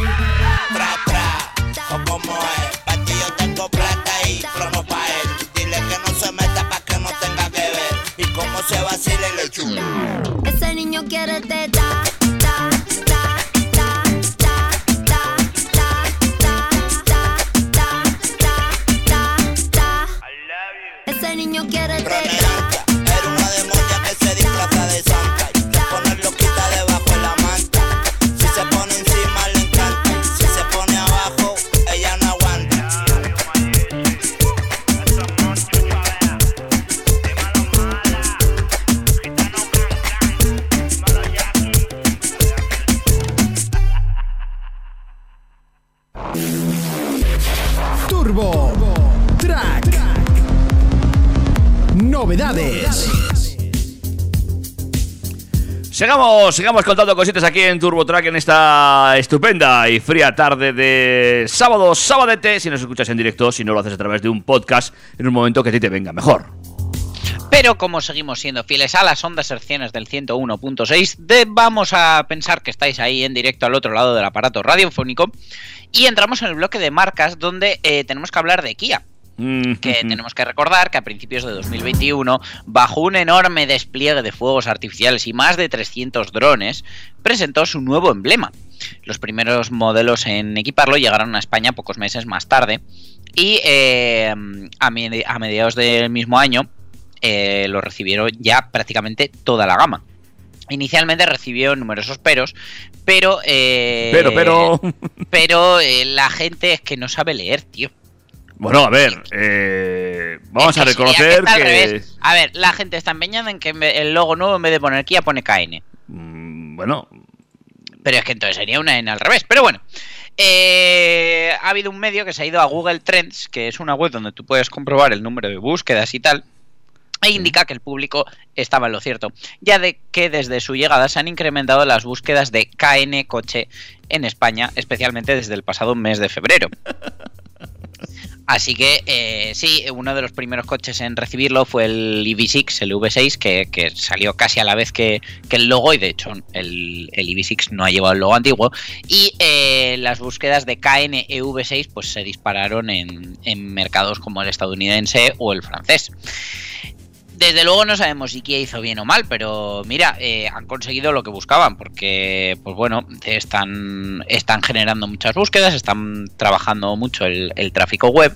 tra, tra, o como es. Pa' ti yo tengo plata y plomo pa' él. Dile que no se meta pa' cómo se vacila y le chulea. Ese niño quiere teta, Sigamos, contando cositas aquí en TurboTrack en esta estupenda y fría tarde de sábado, sabadete. Si nos escuchas en directo, si no lo haces a través de un podcast, en un momento que a ti te venga mejor. Pero como seguimos siendo fieles a las ondas hercianas del 101.6, de- vamos a pensar que estáis ahí en directo al otro lado del aparato radiofónico y entramos en el bloque de marcas donde eh, tenemos que hablar de Kia. Que tenemos que recordar que a principios de 2021, bajo un enorme despliegue de fuegos artificiales y más de 300 drones, presentó su nuevo emblema. Los primeros modelos en equiparlo llegaron a España pocos meses más tarde y eh, a, medi- a mediados del mismo año eh, lo recibieron ya prácticamente toda la gama. Inicialmente recibió numerosos peros, pero... eh, Pero, pero. Pero eh, la gente es que no sabe leer, tío. Bueno, a ver, eh, vamos a reconocer que. A ver, la gente está empeñada en que el logo nuevo en vez de poner Kia pone KN. Mm, Bueno, Pero es que entonces sería una N al revés. Pero bueno. Eh, ha habido un medio que se ha ido a Google Trends, que es una web donde tú puedes comprobar el número de búsquedas y tal. E indica que el público estaba en lo cierto, ya de que desde su llegada se han incrementado las búsquedas de KN coche en España, especialmente desde el pasado mes de febrero. [LAUGHS] Así que eh, sí, uno de los primeros coches en recibirlo fue el EV6, el V6, que, salió casi a la vez que, el logo, y de hecho el, el EV6 no ha llevado el logo antiguo. Y eh, las búsquedas de KN EV6 pues se dispararon en mercados como el estadounidense o el francés. Desde luego no sabemos si Kia hizo bien o mal, pero mira, eh, han conseguido lo que buscaban, porque, pues bueno, están, generando muchas búsquedas, están trabajando mucho el tráfico web.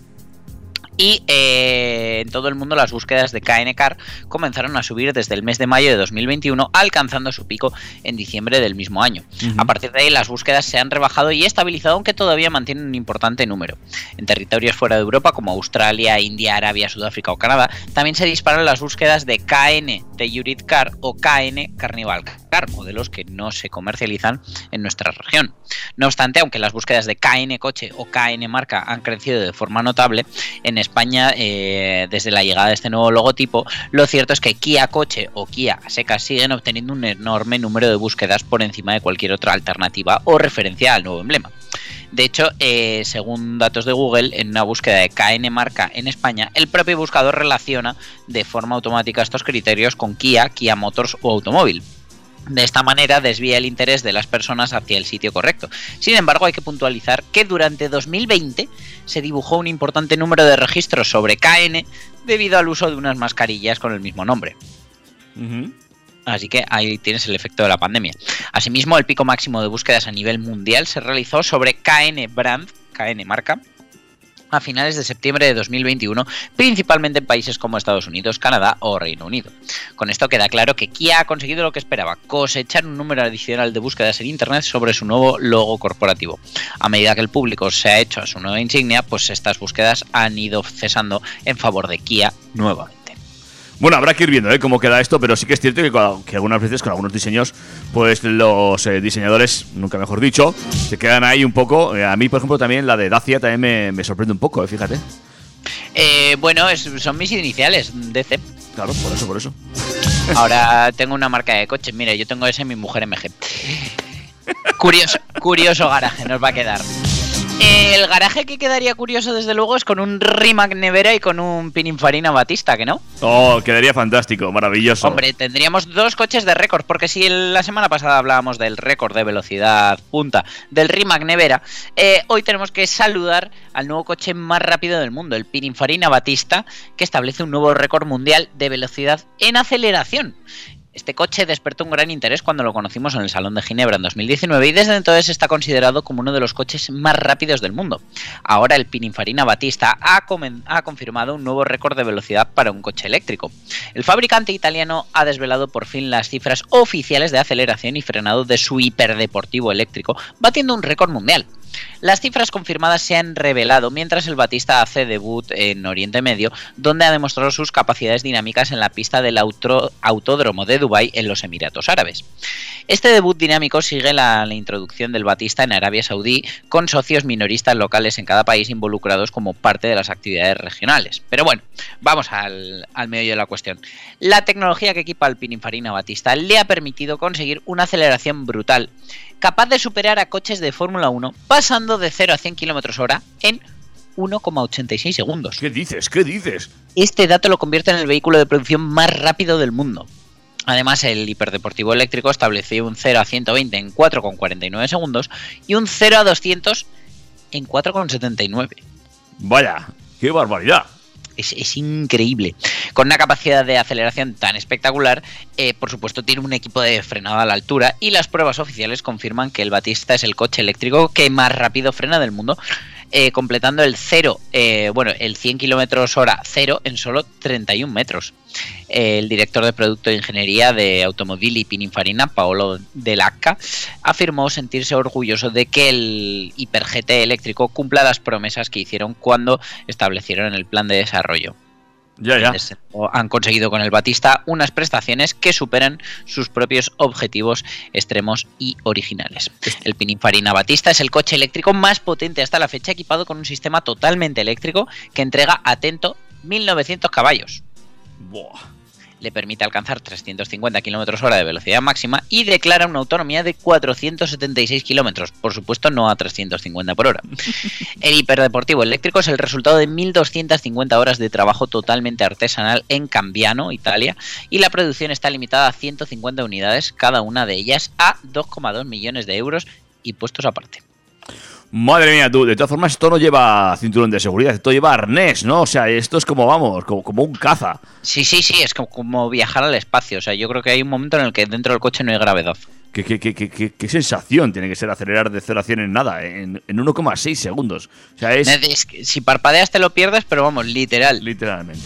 Y eh, en todo el mundo las búsquedas de KN Car comenzaron a subir desde el mes de mayo de 2021, alcanzando su pico en diciembre del mismo año. A partir de ahí las búsquedas se han rebajado y estabilizado, aunque todavía mantienen un importante número. En territorios fuera de Europa, como Australia, India, Arabia, Sudáfrica o Canadá, también se disparan las búsquedas de KN Telluride Car o KN Carnival Car, modelos que no se comercializan en nuestra región. No obstante, aunque las búsquedas de KN Coche o KN Marca han crecido de forma notable, en España, eh, desde la llegada de este nuevo logotipo, lo cierto es que Kia Coche o Kia a secas siguen obteniendo un enorme número de búsquedas por encima de cualquier otra alternativa o referencia al nuevo emblema. De hecho, eh, según datos de Google, en una búsqueda de KN marca en España, el propio buscador relaciona de forma automática estos criterios con Kia, Kia Motors o automóvil. De esta manera desvía el interés de las personas hacia el sitio correcto. Sin embargo, hay que puntualizar que durante 2020 se dibujó un importante número de registros sobre KN debido al uso de unas mascarillas con el mismo nombre. Así que ahí tienes el efecto de la pandemia. Asimismo, el pico máximo de búsquedas a nivel mundial se realizó sobre KN Brand, KN marca, a finales de septiembre de 2021, principalmente en países como Estados Unidos, Canadá o Reino Unido. Con esto queda claro que Kia ha conseguido lo que esperaba, cosechar un número adicional de búsquedas en Internet sobre su nuevo logo corporativo. A medida que el público se ha hecho a su nueva insignia, pues estas búsquedas han ido cesando en favor de Kia nuevamente. Bueno, habrá que ir viendo ¿eh? cómo queda esto, pero sí que es cierto que, algunas veces con algunos diseños, pues los eh, diseñadores, nunca mejor dicho, se quedan ahí un poco. Eh, a mí, por ejemplo, también la de Dacia también me, me sorprende un poco, eh, fíjate. Eh, bueno, es- son mis iniciales, DC. Claro, por eso, por eso. [LAUGHS] Ahora tengo una marca de coches. Mira, yo tengo ese en mi mujer MG. Curioso, curioso garaje nos va a quedar. El garaje que quedaría curioso, desde luego, es con un Rimac Nevera y con un Pininfarina Batista, ¿que no? Oh, quedaría fantástico, maravilloso. Hombre, tendríamos dos coches de récord, porque si la semana pasada hablábamos del récord de velocidad punta del Rimac Nevera, eh, hoy tenemos que saludar al nuevo coche más rápido del mundo, el Pininfarina Batista, que establece un nuevo récord mundial de velocidad en aceleración. Este coche despertó un gran interés cuando lo conocimos en el Salón de Ginebra en 2019 y desde entonces está considerado como uno de los coches más rápidos del mundo. Ahora el Pininfarina Batista ha, ha confirmado un nuevo récord de velocidad para un coche eléctrico. El fabricante italiano ha desvelado por fin las cifras oficiales de aceleración y frenado de su hiperdeportivo eléctrico, batiendo un récord mundial. Las cifras confirmadas se han revelado mientras el Batista hace debut en Oriente Medio, donde ha demostrado sus capacidades dinámicas en la pista del Autódromo de Dubái en los Emiratos Árabes. Este debut dinámico sigue la, introducción del Batista en Arabia Saudí, con socios minoristas locales en cada país involucrados como parte de las actividades regionales. Pero bueno, vamos al, al meollo de la cuestión. La tecnología que equipa al Pininfarina Batista le ha permitido conseguir una aceleración brutal, capaz de superar a coches de Fórmula 1, pasando de 0 a 100 km hora en 1,86 segundos. ¿Qué dices? ¿Qué dices? Este dato lo convierte en el vehículo de producción más rápido del mundo. Además, el hiperdeportivo eléctrico estableció un 0 a 120 en 4,49 segundos y un 0 a 200 en 4,79. Vaya, qué barbaridad. Es, es increíble. Con una capacidad de aceleración tan espectacular, eh, por supuesto tiene un equipo de frenado a la altura y las pruebas oficiales confirman que el Batista es el coche eléctrico que más rápido frena del mundo, eh, completando el 0, eh, bueno, el 100 km hora 0 en solo 31 metros. El director de Producto de Ingeniería de Automóvil y Pininfarina, Paolo Delacca, afirmó sentirse orgulloso de que el Hiper GT eléctrico cumpla las promesas que hicieron cuando establecieron el plan de desarrollo. Ya, ya. Han conseguido con el Batista unas prestaciones que superan sus propios objetivos extremos y originales. El Pininfarina Batista es el coche eléctrico más potente hasta la fecha, equipado con un sistema totalmente eléctrico que entrega, atento, 1900 caballos. Buah. Le permite alcanzar 350 km hora de velocidad máxima y declara una autonomía de 476 km, por supuesto no a 350 por hora. [LAUGHS] El hiperdeportivo eléctrico es el resultado de 1.250 horas de trabajo totalmente artesanal en Cambiano, Italia, y la producción está limitada a 150 unidades, cada una de ellas a 2,2 millones de euros y puestos aparte. Madre mía, tú, de todas formas, esto no lleva cinturón de seguridad, esto lleva arnés, ¿no? O sea, esto es como, vamos, como, como un caza. Sí, sí, sí, es como, como viajar al espacio. O sea, yo creo que hay un momento en el que dentro del coche no hay gravedad. ¿Qué, qué, qué, qué, qué- qué sensación tiene que ser acelerar de 0 a 100 en nada, en, en 1,6 segundos? O sea, es Es que si parpadeas te lo pierdes, pero vamos, literal. literalmente.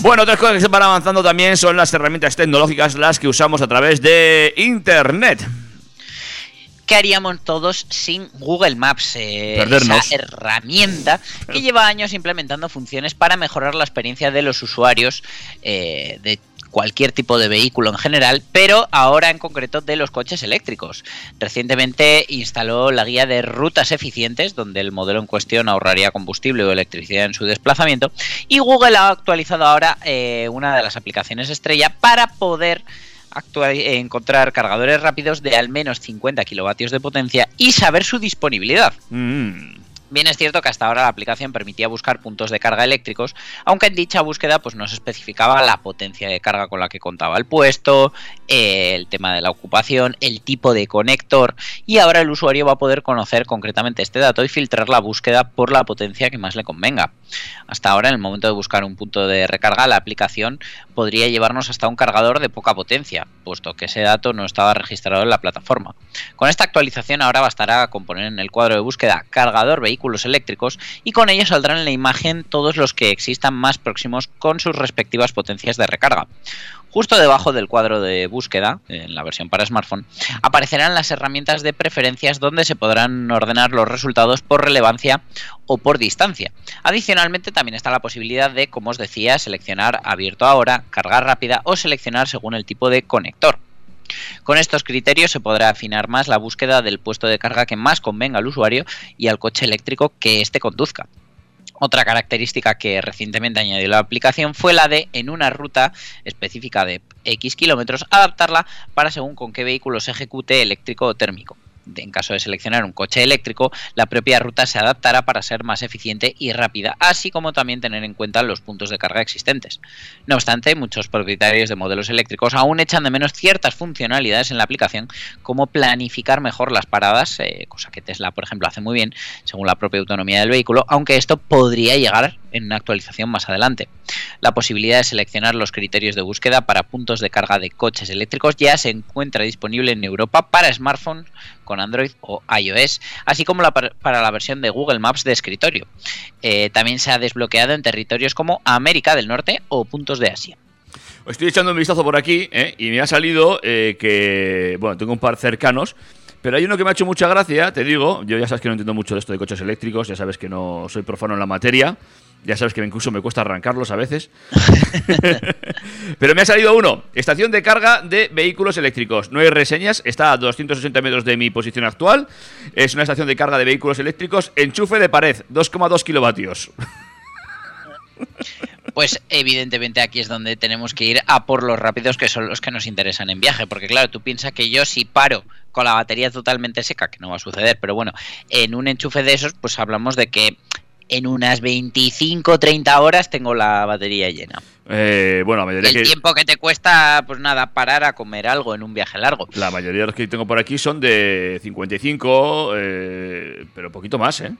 Bueno, otras cosas que se van avanzando también son las herramientas tecnológicas, las que usamos a través de Internet. ¿Qué haríamos todos sin Google Maps? Eh. Esa herramienta que lleva años implementando funciones para mejorar la experiencia de los usuarios eh, de cualquier tipo de vehículo en general, pero ahora en concreto de los coches eléctricos. Recientemente instaló la guía de rutas eficientes, donde el modelo en cuestión ahorraría combustible o electricidad en su desplazamiento, y Google ha actualizado ahora eh, una de las aplicaciones estrella para poder encontrar cargadores rápidos de al menos 50 kilovatios de potencia y saber su disponibilidad. Mm. Bien es cierto que hasta ahora la aplicación permitía buscar puntos de carga eléctricos, aunque en dicha búsqueda pues no se especificaba la potencia de carga con la que contaba el puesto, eh, el tema de la ocupación, el tipo de conector y ahora el usuario va a poder conocer concretamente este dato y filtrar la búsqueda por la potencia que más le convenga. Hasta ahora en el momento de buscar un punto de recarga la aplicación podría llevarnos hasta un cargador de poca potencia, puesto que ese dato no estaba registrado en la plataforma. Con esta actualización ahora bastará con poner en el cuadro de búsqueda cargador eléctricos y con ello saldrán en la imagen todos los que existan más próximos con sus respectivas potencias de recarga. Justo debajo del cuadro de búsqueda, en la versión para smartphone, aparecerán las herramientas de preferencias donde se podrán ordenar los resultados por relevancia o por distancia. Adicionalmente también está la posibilidad de, como os decía, seleccionar abierto ahora, carga rápida o seleccionar según el tipo de conector. Con estos criterios se podrá afinar más la búsqueda del puesto de carga que más convenga al usuario y al coche eléctrico que éste conduzca. Otra característica que recientemente añadió la aplicación fue la de, en una ruta específica de X kilómetros, adaptarla para según con qué vehículo se ejecute eléctrico o térmico. En caso de seleccionar un coche eléctrico, la propia ruta se adaptará para ser más eficiente y rápida, así como también tener en cuenta los puntos de carga existentes. No obstante, muchos propietarios de modelos eléctricos aún echan de menos ciertas funcionalidades en la aplicación, como planificar mejor las paradas, eh, cosa que Tesla, por ejemplo, hace muy bien, según la propia autonomía del vehículo, aunque esto podría llegar en una actualización más adelante. La posibilidad de seleccionar los criterios de búsqueda para puntos de carga de coches eléctricos ya se encuentra disponible en Europa para smartphones con Android o iOS, así como para la versión de Google Maps de escritorio. Eh, también se ha desbloqueado en territorios como América del Norte o puntos de Asia. Estoy echando un vistazo por aquí ¿eh? y me ha salido eh, que, bueno, tengo un par cercanos, pero hay uno que me ha hecho mucha gracia, te digo, yo ya sabes que no entiendo mucho de esto de coches eléctricos, ya sabes que no soy profano en la materia, ya sabes que incluso me cuesta arrancarlos a veces, [LAUGHS] pero me ha salido uno, estación de carga de vehículos eléctricos, no hay reseñas, está a 260 metros de mi posición actual, es una estación de carga de vehículos eléctricos, enchufe de pared, 2,2 kilovatios. [LAUGHS] Pues evidentemente aquí es donde tenemos que ir a por los rápidos que son los que nos interesan en viaje, porque claro, tú piensas que yo si paro con la batería totalmente seca, que no va a suceder, pero bueno, en un enchufe de esos, pues hablamos de que en unas 25 30 horas tengo la batería llena. Eh, bueno, la mayoría El que... tiempo que te cuesta, pues nada, parar a comer algo en un viaje largo. La mayoría de los que tengo por aquí son de 55, eh, pero poquito más, ¿eh?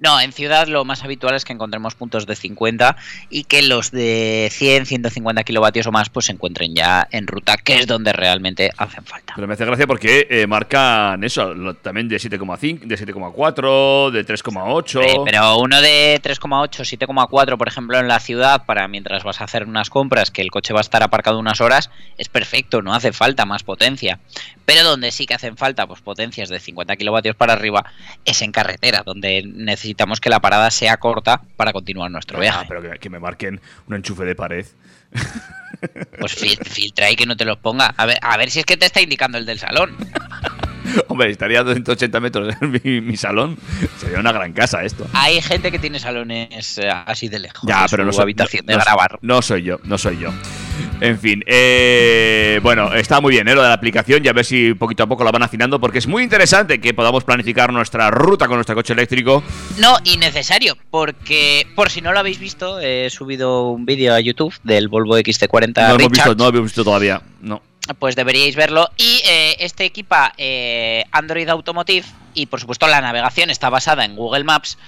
No, en ciudad lo más habitual es que encontremos puntos de 50 y que los de 100, 150 kilovatios o más pues se encuentren ya en ruta, que es donde realmente hacen falta. Pero me hace gracia porque eh, marcan eso, lo- también de 7,5, de 7,4, de 3,8. Eh, pero uno de 3,8, 7,4, por ejemplo, en la ciudad, para mientras vas a hacer unas compras, que el coche va a estar aparcado unas horas, es perfecto, no hace falta más potencia. Pero donde sí que hacen falta pues, potencias de 50 kilovatios para arriba es en carretera, donde necesitamos que la parada sea corta para continuar nuestro Ah, viaje. pero que, que me marquen un enchufe de pared. Pues fil- filtra y que no te los ponga. A ver, a ver si es que te está indicando el del salón. [LAUGHS] Hombre, estaría a 280 metros en mi, mi salón. Sería una gran casa esto. Hay gente que tiene salones eh, así de lejos. Ya, de pero su no soy, habitación no- de no- grabar. No soy yo, no soy yo. En fin, eh, bueno, está muy bien ¿eh? lo de la aplicación y a ver si poquito a poco la van afinando porque es muy interesante que podamos planificar nuestra ruta con nuestro coche eléctrico. No, innecesario, porque por si no lo habéis visto, he subido un vídeo a YouTube del Volvo XT40 No lo hemos visto, no lo hemos visto todavía. No. Pues deberíais verlo. Y eh, este equipa eh, Android Automotive y por supuesto la navegación está basada en Google Maps.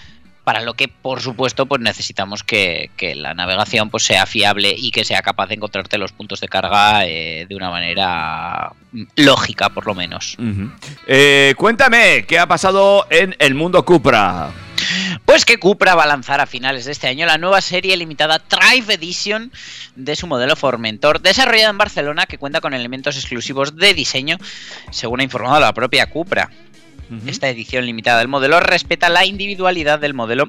Para lo que, por supuesto, pues necesitamos que, que la navegación pues, sea fiable y que sea capaz de encontrarte los puntos de carga eh, de una manera lógica, por lo menos. Eh, cuéntame, ¿qué ha pasado en el mundo Cupra? Pues que Cupra va a lanzar a finales de este año la nueva serie limitada Drive Edition de su modelo Formentor, desarrollada en Barcelona, que cuenta con elementos exclusivos de diseño, según ha informado la propia Cupra. Esta edición limitada del modelo respeta la individualidad del modelo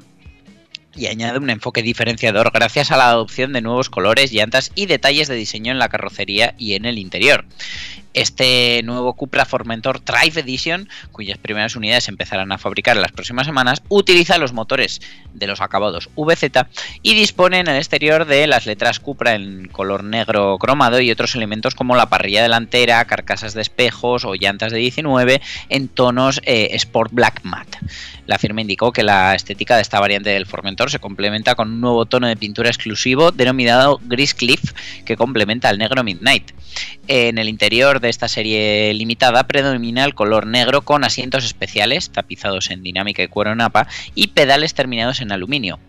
y añade un enfoque diferenciador gracias a la adopción de nuevos colores, llantas y detalles de diseño en la carrocería y en el interior. Este nuevo Cupra Formentor Drive Edition, cuyas primeras unidades empezarán a fabricar en las próximas semanas, utiliza los motores de los acabados VZ y dispone en el exterior de las letras Cupra en color negro cromado y otros elementos como la parrilla delantera, carcasas de espejos o llantas de 19 en tonos eh, Sport Black Matte. La firma indicó que la estética de esta variante del Formentor se complementa con un nuevo tono de pintura exclusivo denominado Gris Cliff que complementa al negro Midnight. En el interior de esta serie limitada predomina el color negro con asientos especiales tapizados en dinámica y cuero napa y pedales terminados en aluminio.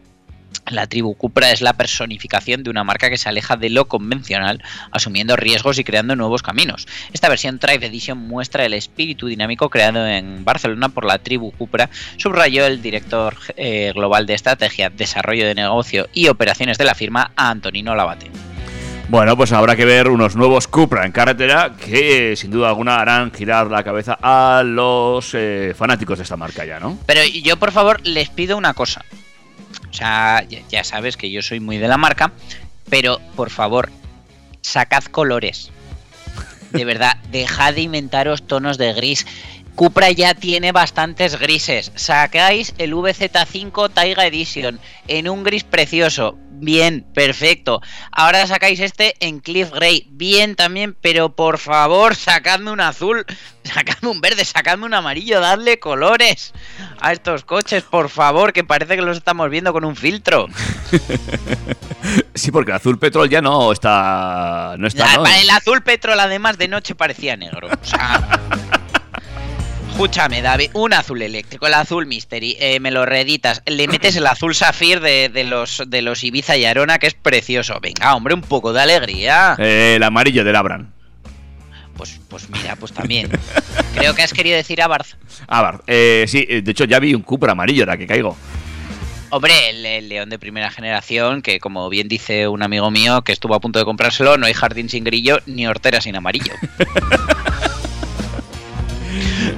La tribu Cupra es la personificación de una marca que se aleja de lo convencional, asumiendo riesgos y creando nuevos caminos. Esta versión Drive Edition muestra el espíritu dinámico creado en Barcelona por la tribu Cupra, subrayó el director eh, global de estrategia, desarrollo de negocio y operaciones de la firma, Antonino Labate. Bueno, pues habrá que ver unos nuevos Cupra en carretera que sin duda alguna harán girar la cabeza a los eh, fanáticos de esta marca ya, ¿no? Pero yo, por favor, les pido una cosa. O sea, ya, ya sabes que yo soy muy de la marca, pero por favor, sacad colores. De verdad, [LAUGHS] dejad de inventaros tonos de gris. Cupra ya tiene bastantes grises. Sacáis el VZ5 Taiga Edition en un gris precioso. Bien, perfecto. Ahora sacáis este en Cliff Grey. Bien también, pero por favor, sacadme un azul, [LAUGHS] sacadme un verde, sacadme un amarillo, dadle colores a estos coches, por favor, que parece que los estamos viendo con un filtro. [LAUGHS] Sí, porque el azul petrol ya no está. No está, Ah, El azul petrol además de noche parecía negro. O sea, [LAUGHS] Escúchame, David, un azul eléctrico, el azul Mystery, eh, me lo reeditas, le metes el azul Safir de, de los, de los Ibiza y Arona, que es precioso. Venga, hombre, un poco de alegría. Eh, el amarillo del Abran. Pues, pues mira, pues también. Creo que has querido decir Abarth. Abarth. Eh, sí, eh, de hecho ya vi un Cupra amarillo, ahora que caigo. Hombre, el, el león de primera generación, que como bien dice un amigo mío que estuvo a punto de comprárselo, no hay jardín sin grillo ni hortera sin amarillo. [LAUGHS]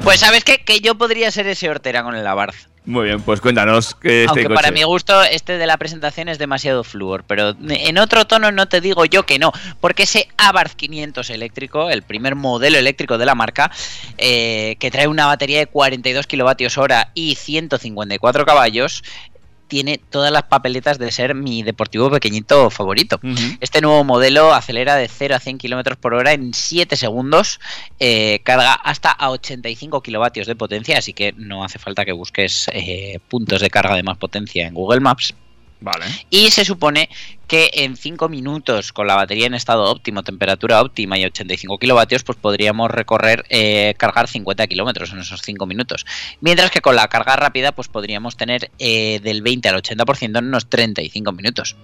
Pues sabes qué? que yo podría ser ese hortera con el Abarth. Muy bien, pues cuéntanos que este Aunque para mi gusto este de la presentación es demasiado flúor, pero en otro tono no te digo yo que no, porque ese Abarth 500 eléctrico, el primer modelo eléctrico de la marca, eh, que trae una batería de 42 kilovatios hora y 154 caballos, tiene todas las papeletas de ser mi deportivo pequeñito favorito. Este nuevo modelo acelera de 0 a 100 km por hora en 7 segundos, eh, carga hasta a 85 kilovatios de potencia, así que no hace falta que busques eh, puntos de carga de más potencia en Google Maps. Vale. Y se supone que en 5 minutos, con la batería en estado óptimo, temperatura óptima y 85 kilovatios, pues podríamos recorrer, eh, cargar 50 kilómetros en esos 5 minutos. Mientras que con la carga rápida, pues podríamos tener eh, del 20 al 80% en unos 35 minutos.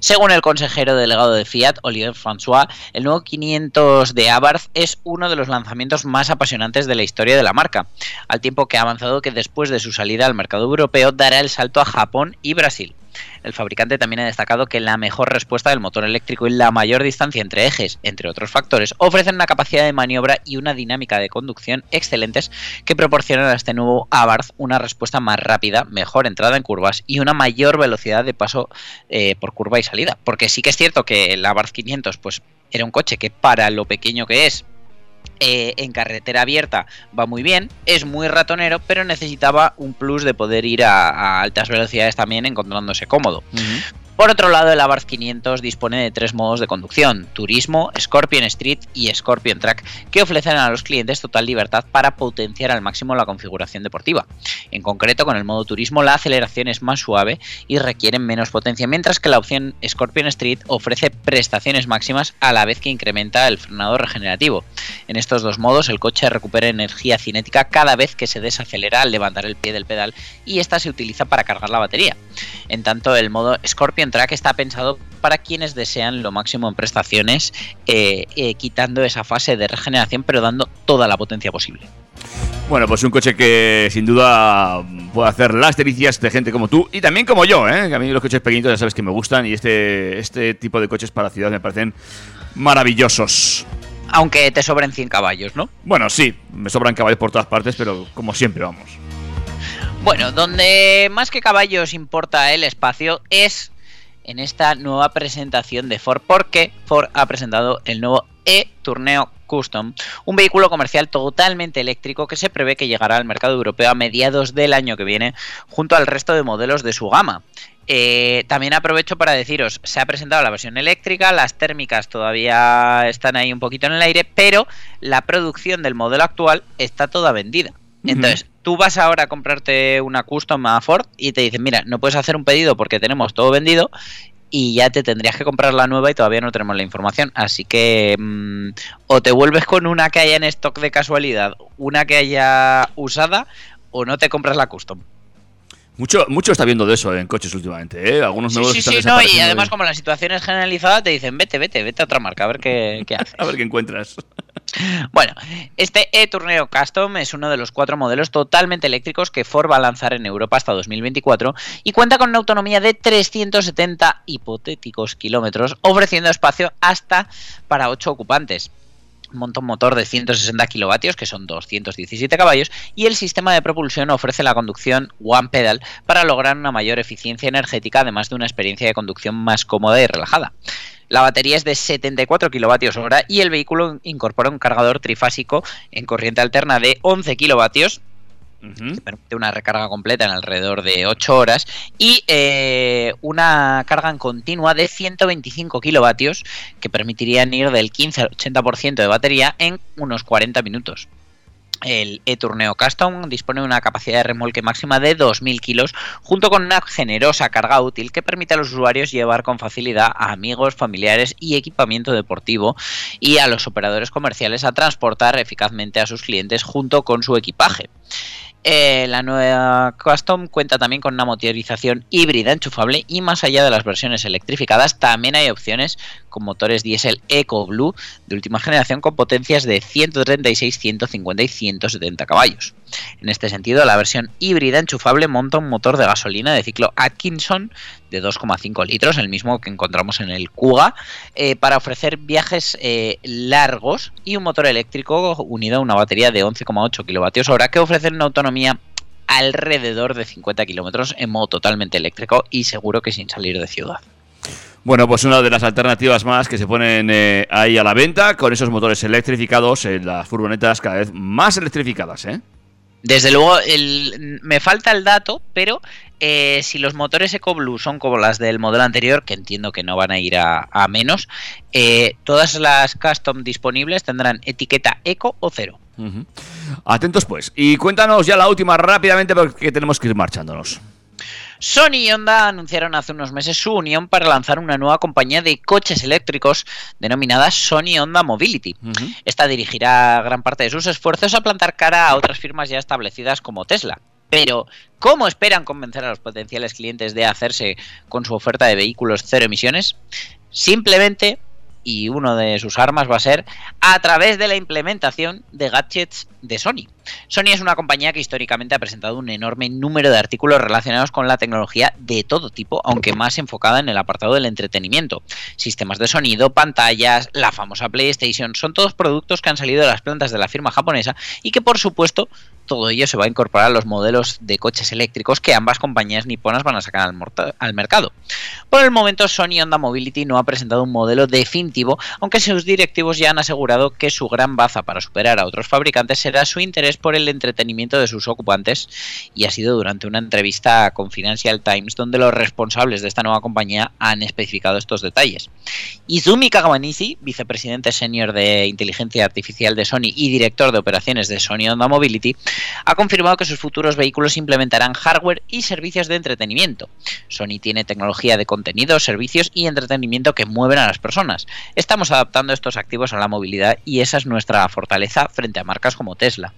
Según el consejero delegado de Fiat, Olivier François, el nuevo 500 de Abarth es uno de los lanzamientos más apasionantes de la historia de la marca, al tiempo que ha avanzado que después de su salida al mercado europeo dará el salto a Japón y Brasil. El fabricante también ha destacado que la mejor respuesta del motor eléctrico y la mayor distancia entre ejes, entre otros factores, ofrecen una capacidad de maniobra y una dinámica de conducción excelentes que proporcionan a este nuevo Abarth una respuesta más rápida, mejor entrada en curvas y una mayor velocidad de paso eh, por curva y salida. Porque sí que es cierto que el Abarth 500 pues, era un coche que para lo pequeño que es eh, en carretera abierta va muy bien, es muy ratonero, pero necesitaba un plus de poder ir a, a altas velocidades también encontrándose cómodo. Por otro lado, el Abarth 500 dispone de tres modos de conducción, Turismo, Scorpion Street y Scorpion Track, que ofrecen a los clientes total libertad para potenciar al máximo la configuración deportiva. En concreto, con el modo Turismo la aceleración es más suave y requiere menos potencia, mientras que la opción Scorpion Street ofrece prestaciones máximas a la vez que incrementa el frenado regenerativo. En estos dos modos, el coche recupera energía cinética cada vez que se desacelera al levantar el pie del pedal y esta se utiliza para cargar la batería. En tanto, el modo Scorpion Track está pensado para quienes desean lo máximo en prestaciones, eh, eh, quitando esa fase de regeneración, pero dando toda la potencia posible. Bueno, pues un coche que sin duda puede hacer las delicias de gente como tú y también como yo, ¿eh? que a mí los coches pequeñitos ya sabes que me gustan y este, este tipo de coches para ciudad me parecen maravillosos. Aunque te sobren 100 caballos, ¿no? Bueno, sí, me sobran caballos por todas partes, pero como siempre, vamos. Bueno, donde más que caballos importa el espacio es en esta nueva presentación de Ford, porque Ford ha presentado el nuevo e-Tourneo Custom, un vehículo comercial totalmente eléctrico que se prevé que llegará al mercado europeo a mediados del año que viene, junto al resto de modelos de su gama. Eh, también aprovecho para deciros, se ha presentado la versión eléctrica, las térmicas todavía están ahí un poquito en el aire, pero la producción del modelo actual está toda vendida. Entonces, tú vas ahora a comprarte una custom a Ford y te dicen, mira, no puedes hacer un pedido porque tenemos todo vendido y ya te tendrías que comprar la nueva y todavía no tenemos la información. Así que mm, o te vuelves con una que haya en stock de casualidad, una que haya usada, o no te compras la custom. Mucho, mucho está viendo de eso en coches últimamente, ¿eh? Algunos Sí, nuevos sí, están sí, no, y además de- como la situación es generalizada, te dicen, vete, vete, vete a otra marca, a ver qué, qué [LAUGHS] haces. A ver qué encuentras. Bueno, este e-Tourneo Custom es uno de los cuatro modelos totalmente eléctricos que Ford va a lanzar en Europa hasta 2024 y cuenta con una autonomía de 370 hipotéticos kilómetros, ofreciendo espacio hasta para 8 ocupantes. Monta un motor de 160 kilovatios, que son 217 caballos, y el sistema de propulsión ofrece la conducción One Pedal para lograr una mayor eficiencia energética, además de una experiencia de conducción más cómoda y relajada. La batería es de 74 kilovatios hora y el vehículo incorpora un cargador trifásico en corriente alterna de 11 kilovatios que permite una recarga completa en alrededor de 8 horas y eh, una carga en continua de 125 kilovatios que permitirían ir del 15 al 80% de batería en unos 40 minutos. El e-Tourneo Custom dispone de una capacidad de remolque máxima de 2.000 kilos, junto con una generosa carga útil que permite a los usuarios llevar con facilidad a amigos, familiares y equipamiento deportivo y a los operadores comerciales a transportar eficazmente a sus clientes junto con su equipaje. Eh, la nueva Custom cuenta también con una motorización híbrida enchufable y más allá de las versiones electrificadas también hay opciones con motores diésel EcoBlue de última generación con potencias de 136, 150 y 170 caballos. En este sentido, la versión híbrida enchufable monta un motor de gasolina de ciclo Atkinson de 2,5 litros, el mismo que encontramos en el Kuga, eh, para ofrecer viajes eh, largos y un motor eléctrico unido a una batería de 11,8 kilovatios hora que ofrecen una autonomía alrededor de 50 kilómetros en modo totalmente eléctrico y seguro que sin salir de ciudad. Bueno, pues una de las alternativas más que se ponen eh, ahí a la venta con esos motores electrificados en las furgonetas cada vez más electrificadas, ¿eh? Desde luego, el- me falta el dato, pero eh, si los motores EcoBlue son como las del modelo anterior, que entiendo que no van a ir a, menos, eh, todas las custom disponibles tendrán etiqueta Eco o cero. Atentos pues. Y cuéntanos ya la última rápidamente porque tenemos que ir marchándonos. Sony y Honda anunciaron hace unos meses su unión para lanzar una nueva compañía de coches eléctricos denominada Sony Honda Mobility. Esta dirigirá gran parte de sus esfuerzos a plantar cara a otras firmas ya establecidas como Tesla. Pero, ¿cómo esperan convencer a los potenciales clientes de hacerse con su oferta de vehículos cero emisiones? Simplemente, y uno de sus armas va a ser a través de la implementación de gadgets de Sony. Sony es una compañía que históricamente ha presentado un enorme número de artículos relacionados con la tecnología de todo tipo, aunque más enfocada en el apartado del entretenimiento. Sistemas de sonido, pantallas, la famosa PlayStation, son todos productos que han salido de las plantas de la firma japonesa y que por supuesto todo ello se va a incorporar a los modelos de coches eléctricos que ambas compañías niponas van a sacar al, mercado. Por el momento, Sony Honda Mobility no ha presentado un modelo definitivo, aunque sus directivos ya han asegurado que su gran baza para superar a otros fabricantes será su interés por el entretenimiento de sus ocupantes y ha sido durante una entrevista con Financial Times donde los responsables de esta nueva compañía han especificado estos detalles. Izumi Kawanishi, vicepresidente senior de inteligencia artificial de Sony y director de operaciones de Sony Honda Mobility, ha confirmado que sus futuros vehículos implementarán hardware y servicios de entretenimiento. Sony tiene tecnología de contenido, servicios y entretenimiento que mueven a las personas. Estamos adaptando estos activos a la movilidad y esa es nuestra fortaleza frente a marcas como Tesla.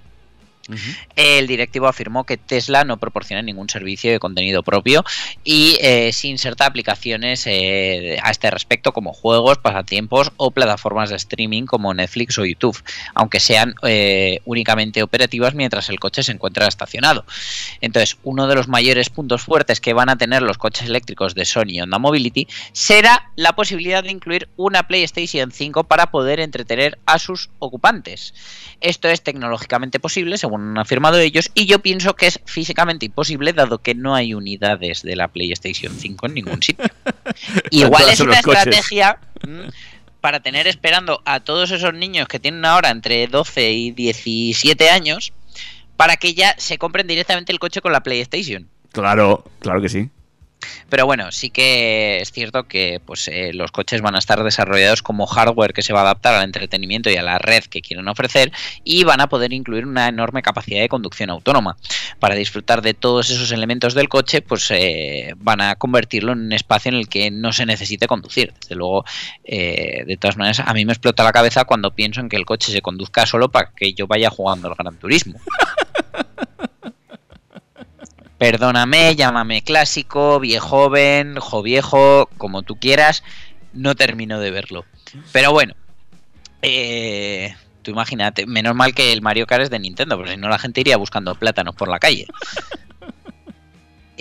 El directivo afirmó que Tesla no proporciona ningún servicio de contenido propio y eh, se inserta aplicaciones eh, a este respecto como juegos, pasatiempos o plataformas de streaming como Netflix o YouTube, aunque sean eh, únicamente operativas mientras el coche se encuentra estacionado. Entonces, uno de los mayores puntos fuertes que van a tener los coches eléctricos de Sony y Honda Mobility será la posibilidad de incluir una PlayStation 5 para poder entretener a sus ocupantes. Esto es tecnológicamente posible, según han afirmado ellos, y yo pienso que es físicamente imposible dado que no hay unidades de la PlayStation 5 en ningún sitio. [LAUGHS] Igual es una coches. estrategia [LAUGHS] mm, para tener esperando a todos esos niños que tienen ahora entre 12 y 17 años para que ya se compren directamente el coche con la PlayStation. Claro, claro que sí. Pero bueno, sí que es cierto que pues, eh, los coches van a estar desarrollados como hardware que se va a adaptar al entretenimiento y a la red que quieren ofrecer y van a poder incluir una enorme capacidad de conducción autónoma. Para disfrutar de todos esos elementos del coche, pues eh, van a convertirlo en un espacio en el que no se necesite conducir. Desde luego, eh, de todas maneras, a mí me explota la cabeza cuando pienso en que el coche se conduzca solo para que yo vaya jugando al Gran Turismo. [LAUGHS] Perdóname, llámame clásico, viejo, como tú quieras, no termino de verlo. Pero bueno, eh, tú imagínate, menos mal que el Mario Kart es de Nintendo, porque si no la gente iría buscando plátanos por la calle.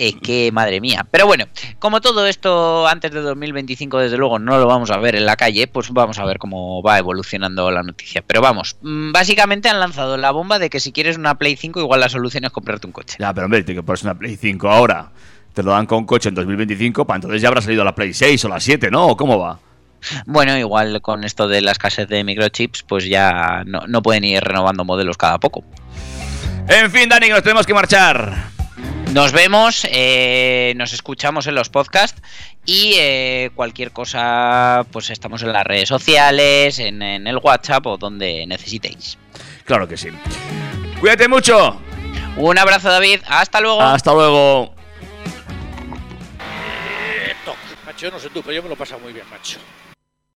Eh, que madre mía. Pero bueno, como todo esto antes de 2025 desde luego no lo vamos a ver en la calle, pues vamos a ver cómo va evolucionando la noticia. Pero vamos, mm, básicamente han lanzado la bomba de que si quieres una Play 5 igual la solución es comprarte un coche. Ya, pero hombre, te que pones una Play 5 ahora. Te lo dan con coche en 2025, para entonces ya habrá salido la Play 6 o la 7, ¿no? ¿O ¿Cómo va? Bueno, igual con esto de la escasez de microchips, pues ya no, no pueden ir renovando modelos cada poco. En fin, Dani, nos tenemos que marchar. Nos vemos, eh, nos escuchamos en los podcasts y eh, cualquier cosa, pues estamos en las redes sociales, en, en el WhatsApp o donde necesitéis. Claro que sí. Cuídate mucho. Un abrazo, David. Hasta luego. Hasta luego. Macho, yo no sé tú, pero yo me lo he pasado muy bien, macho.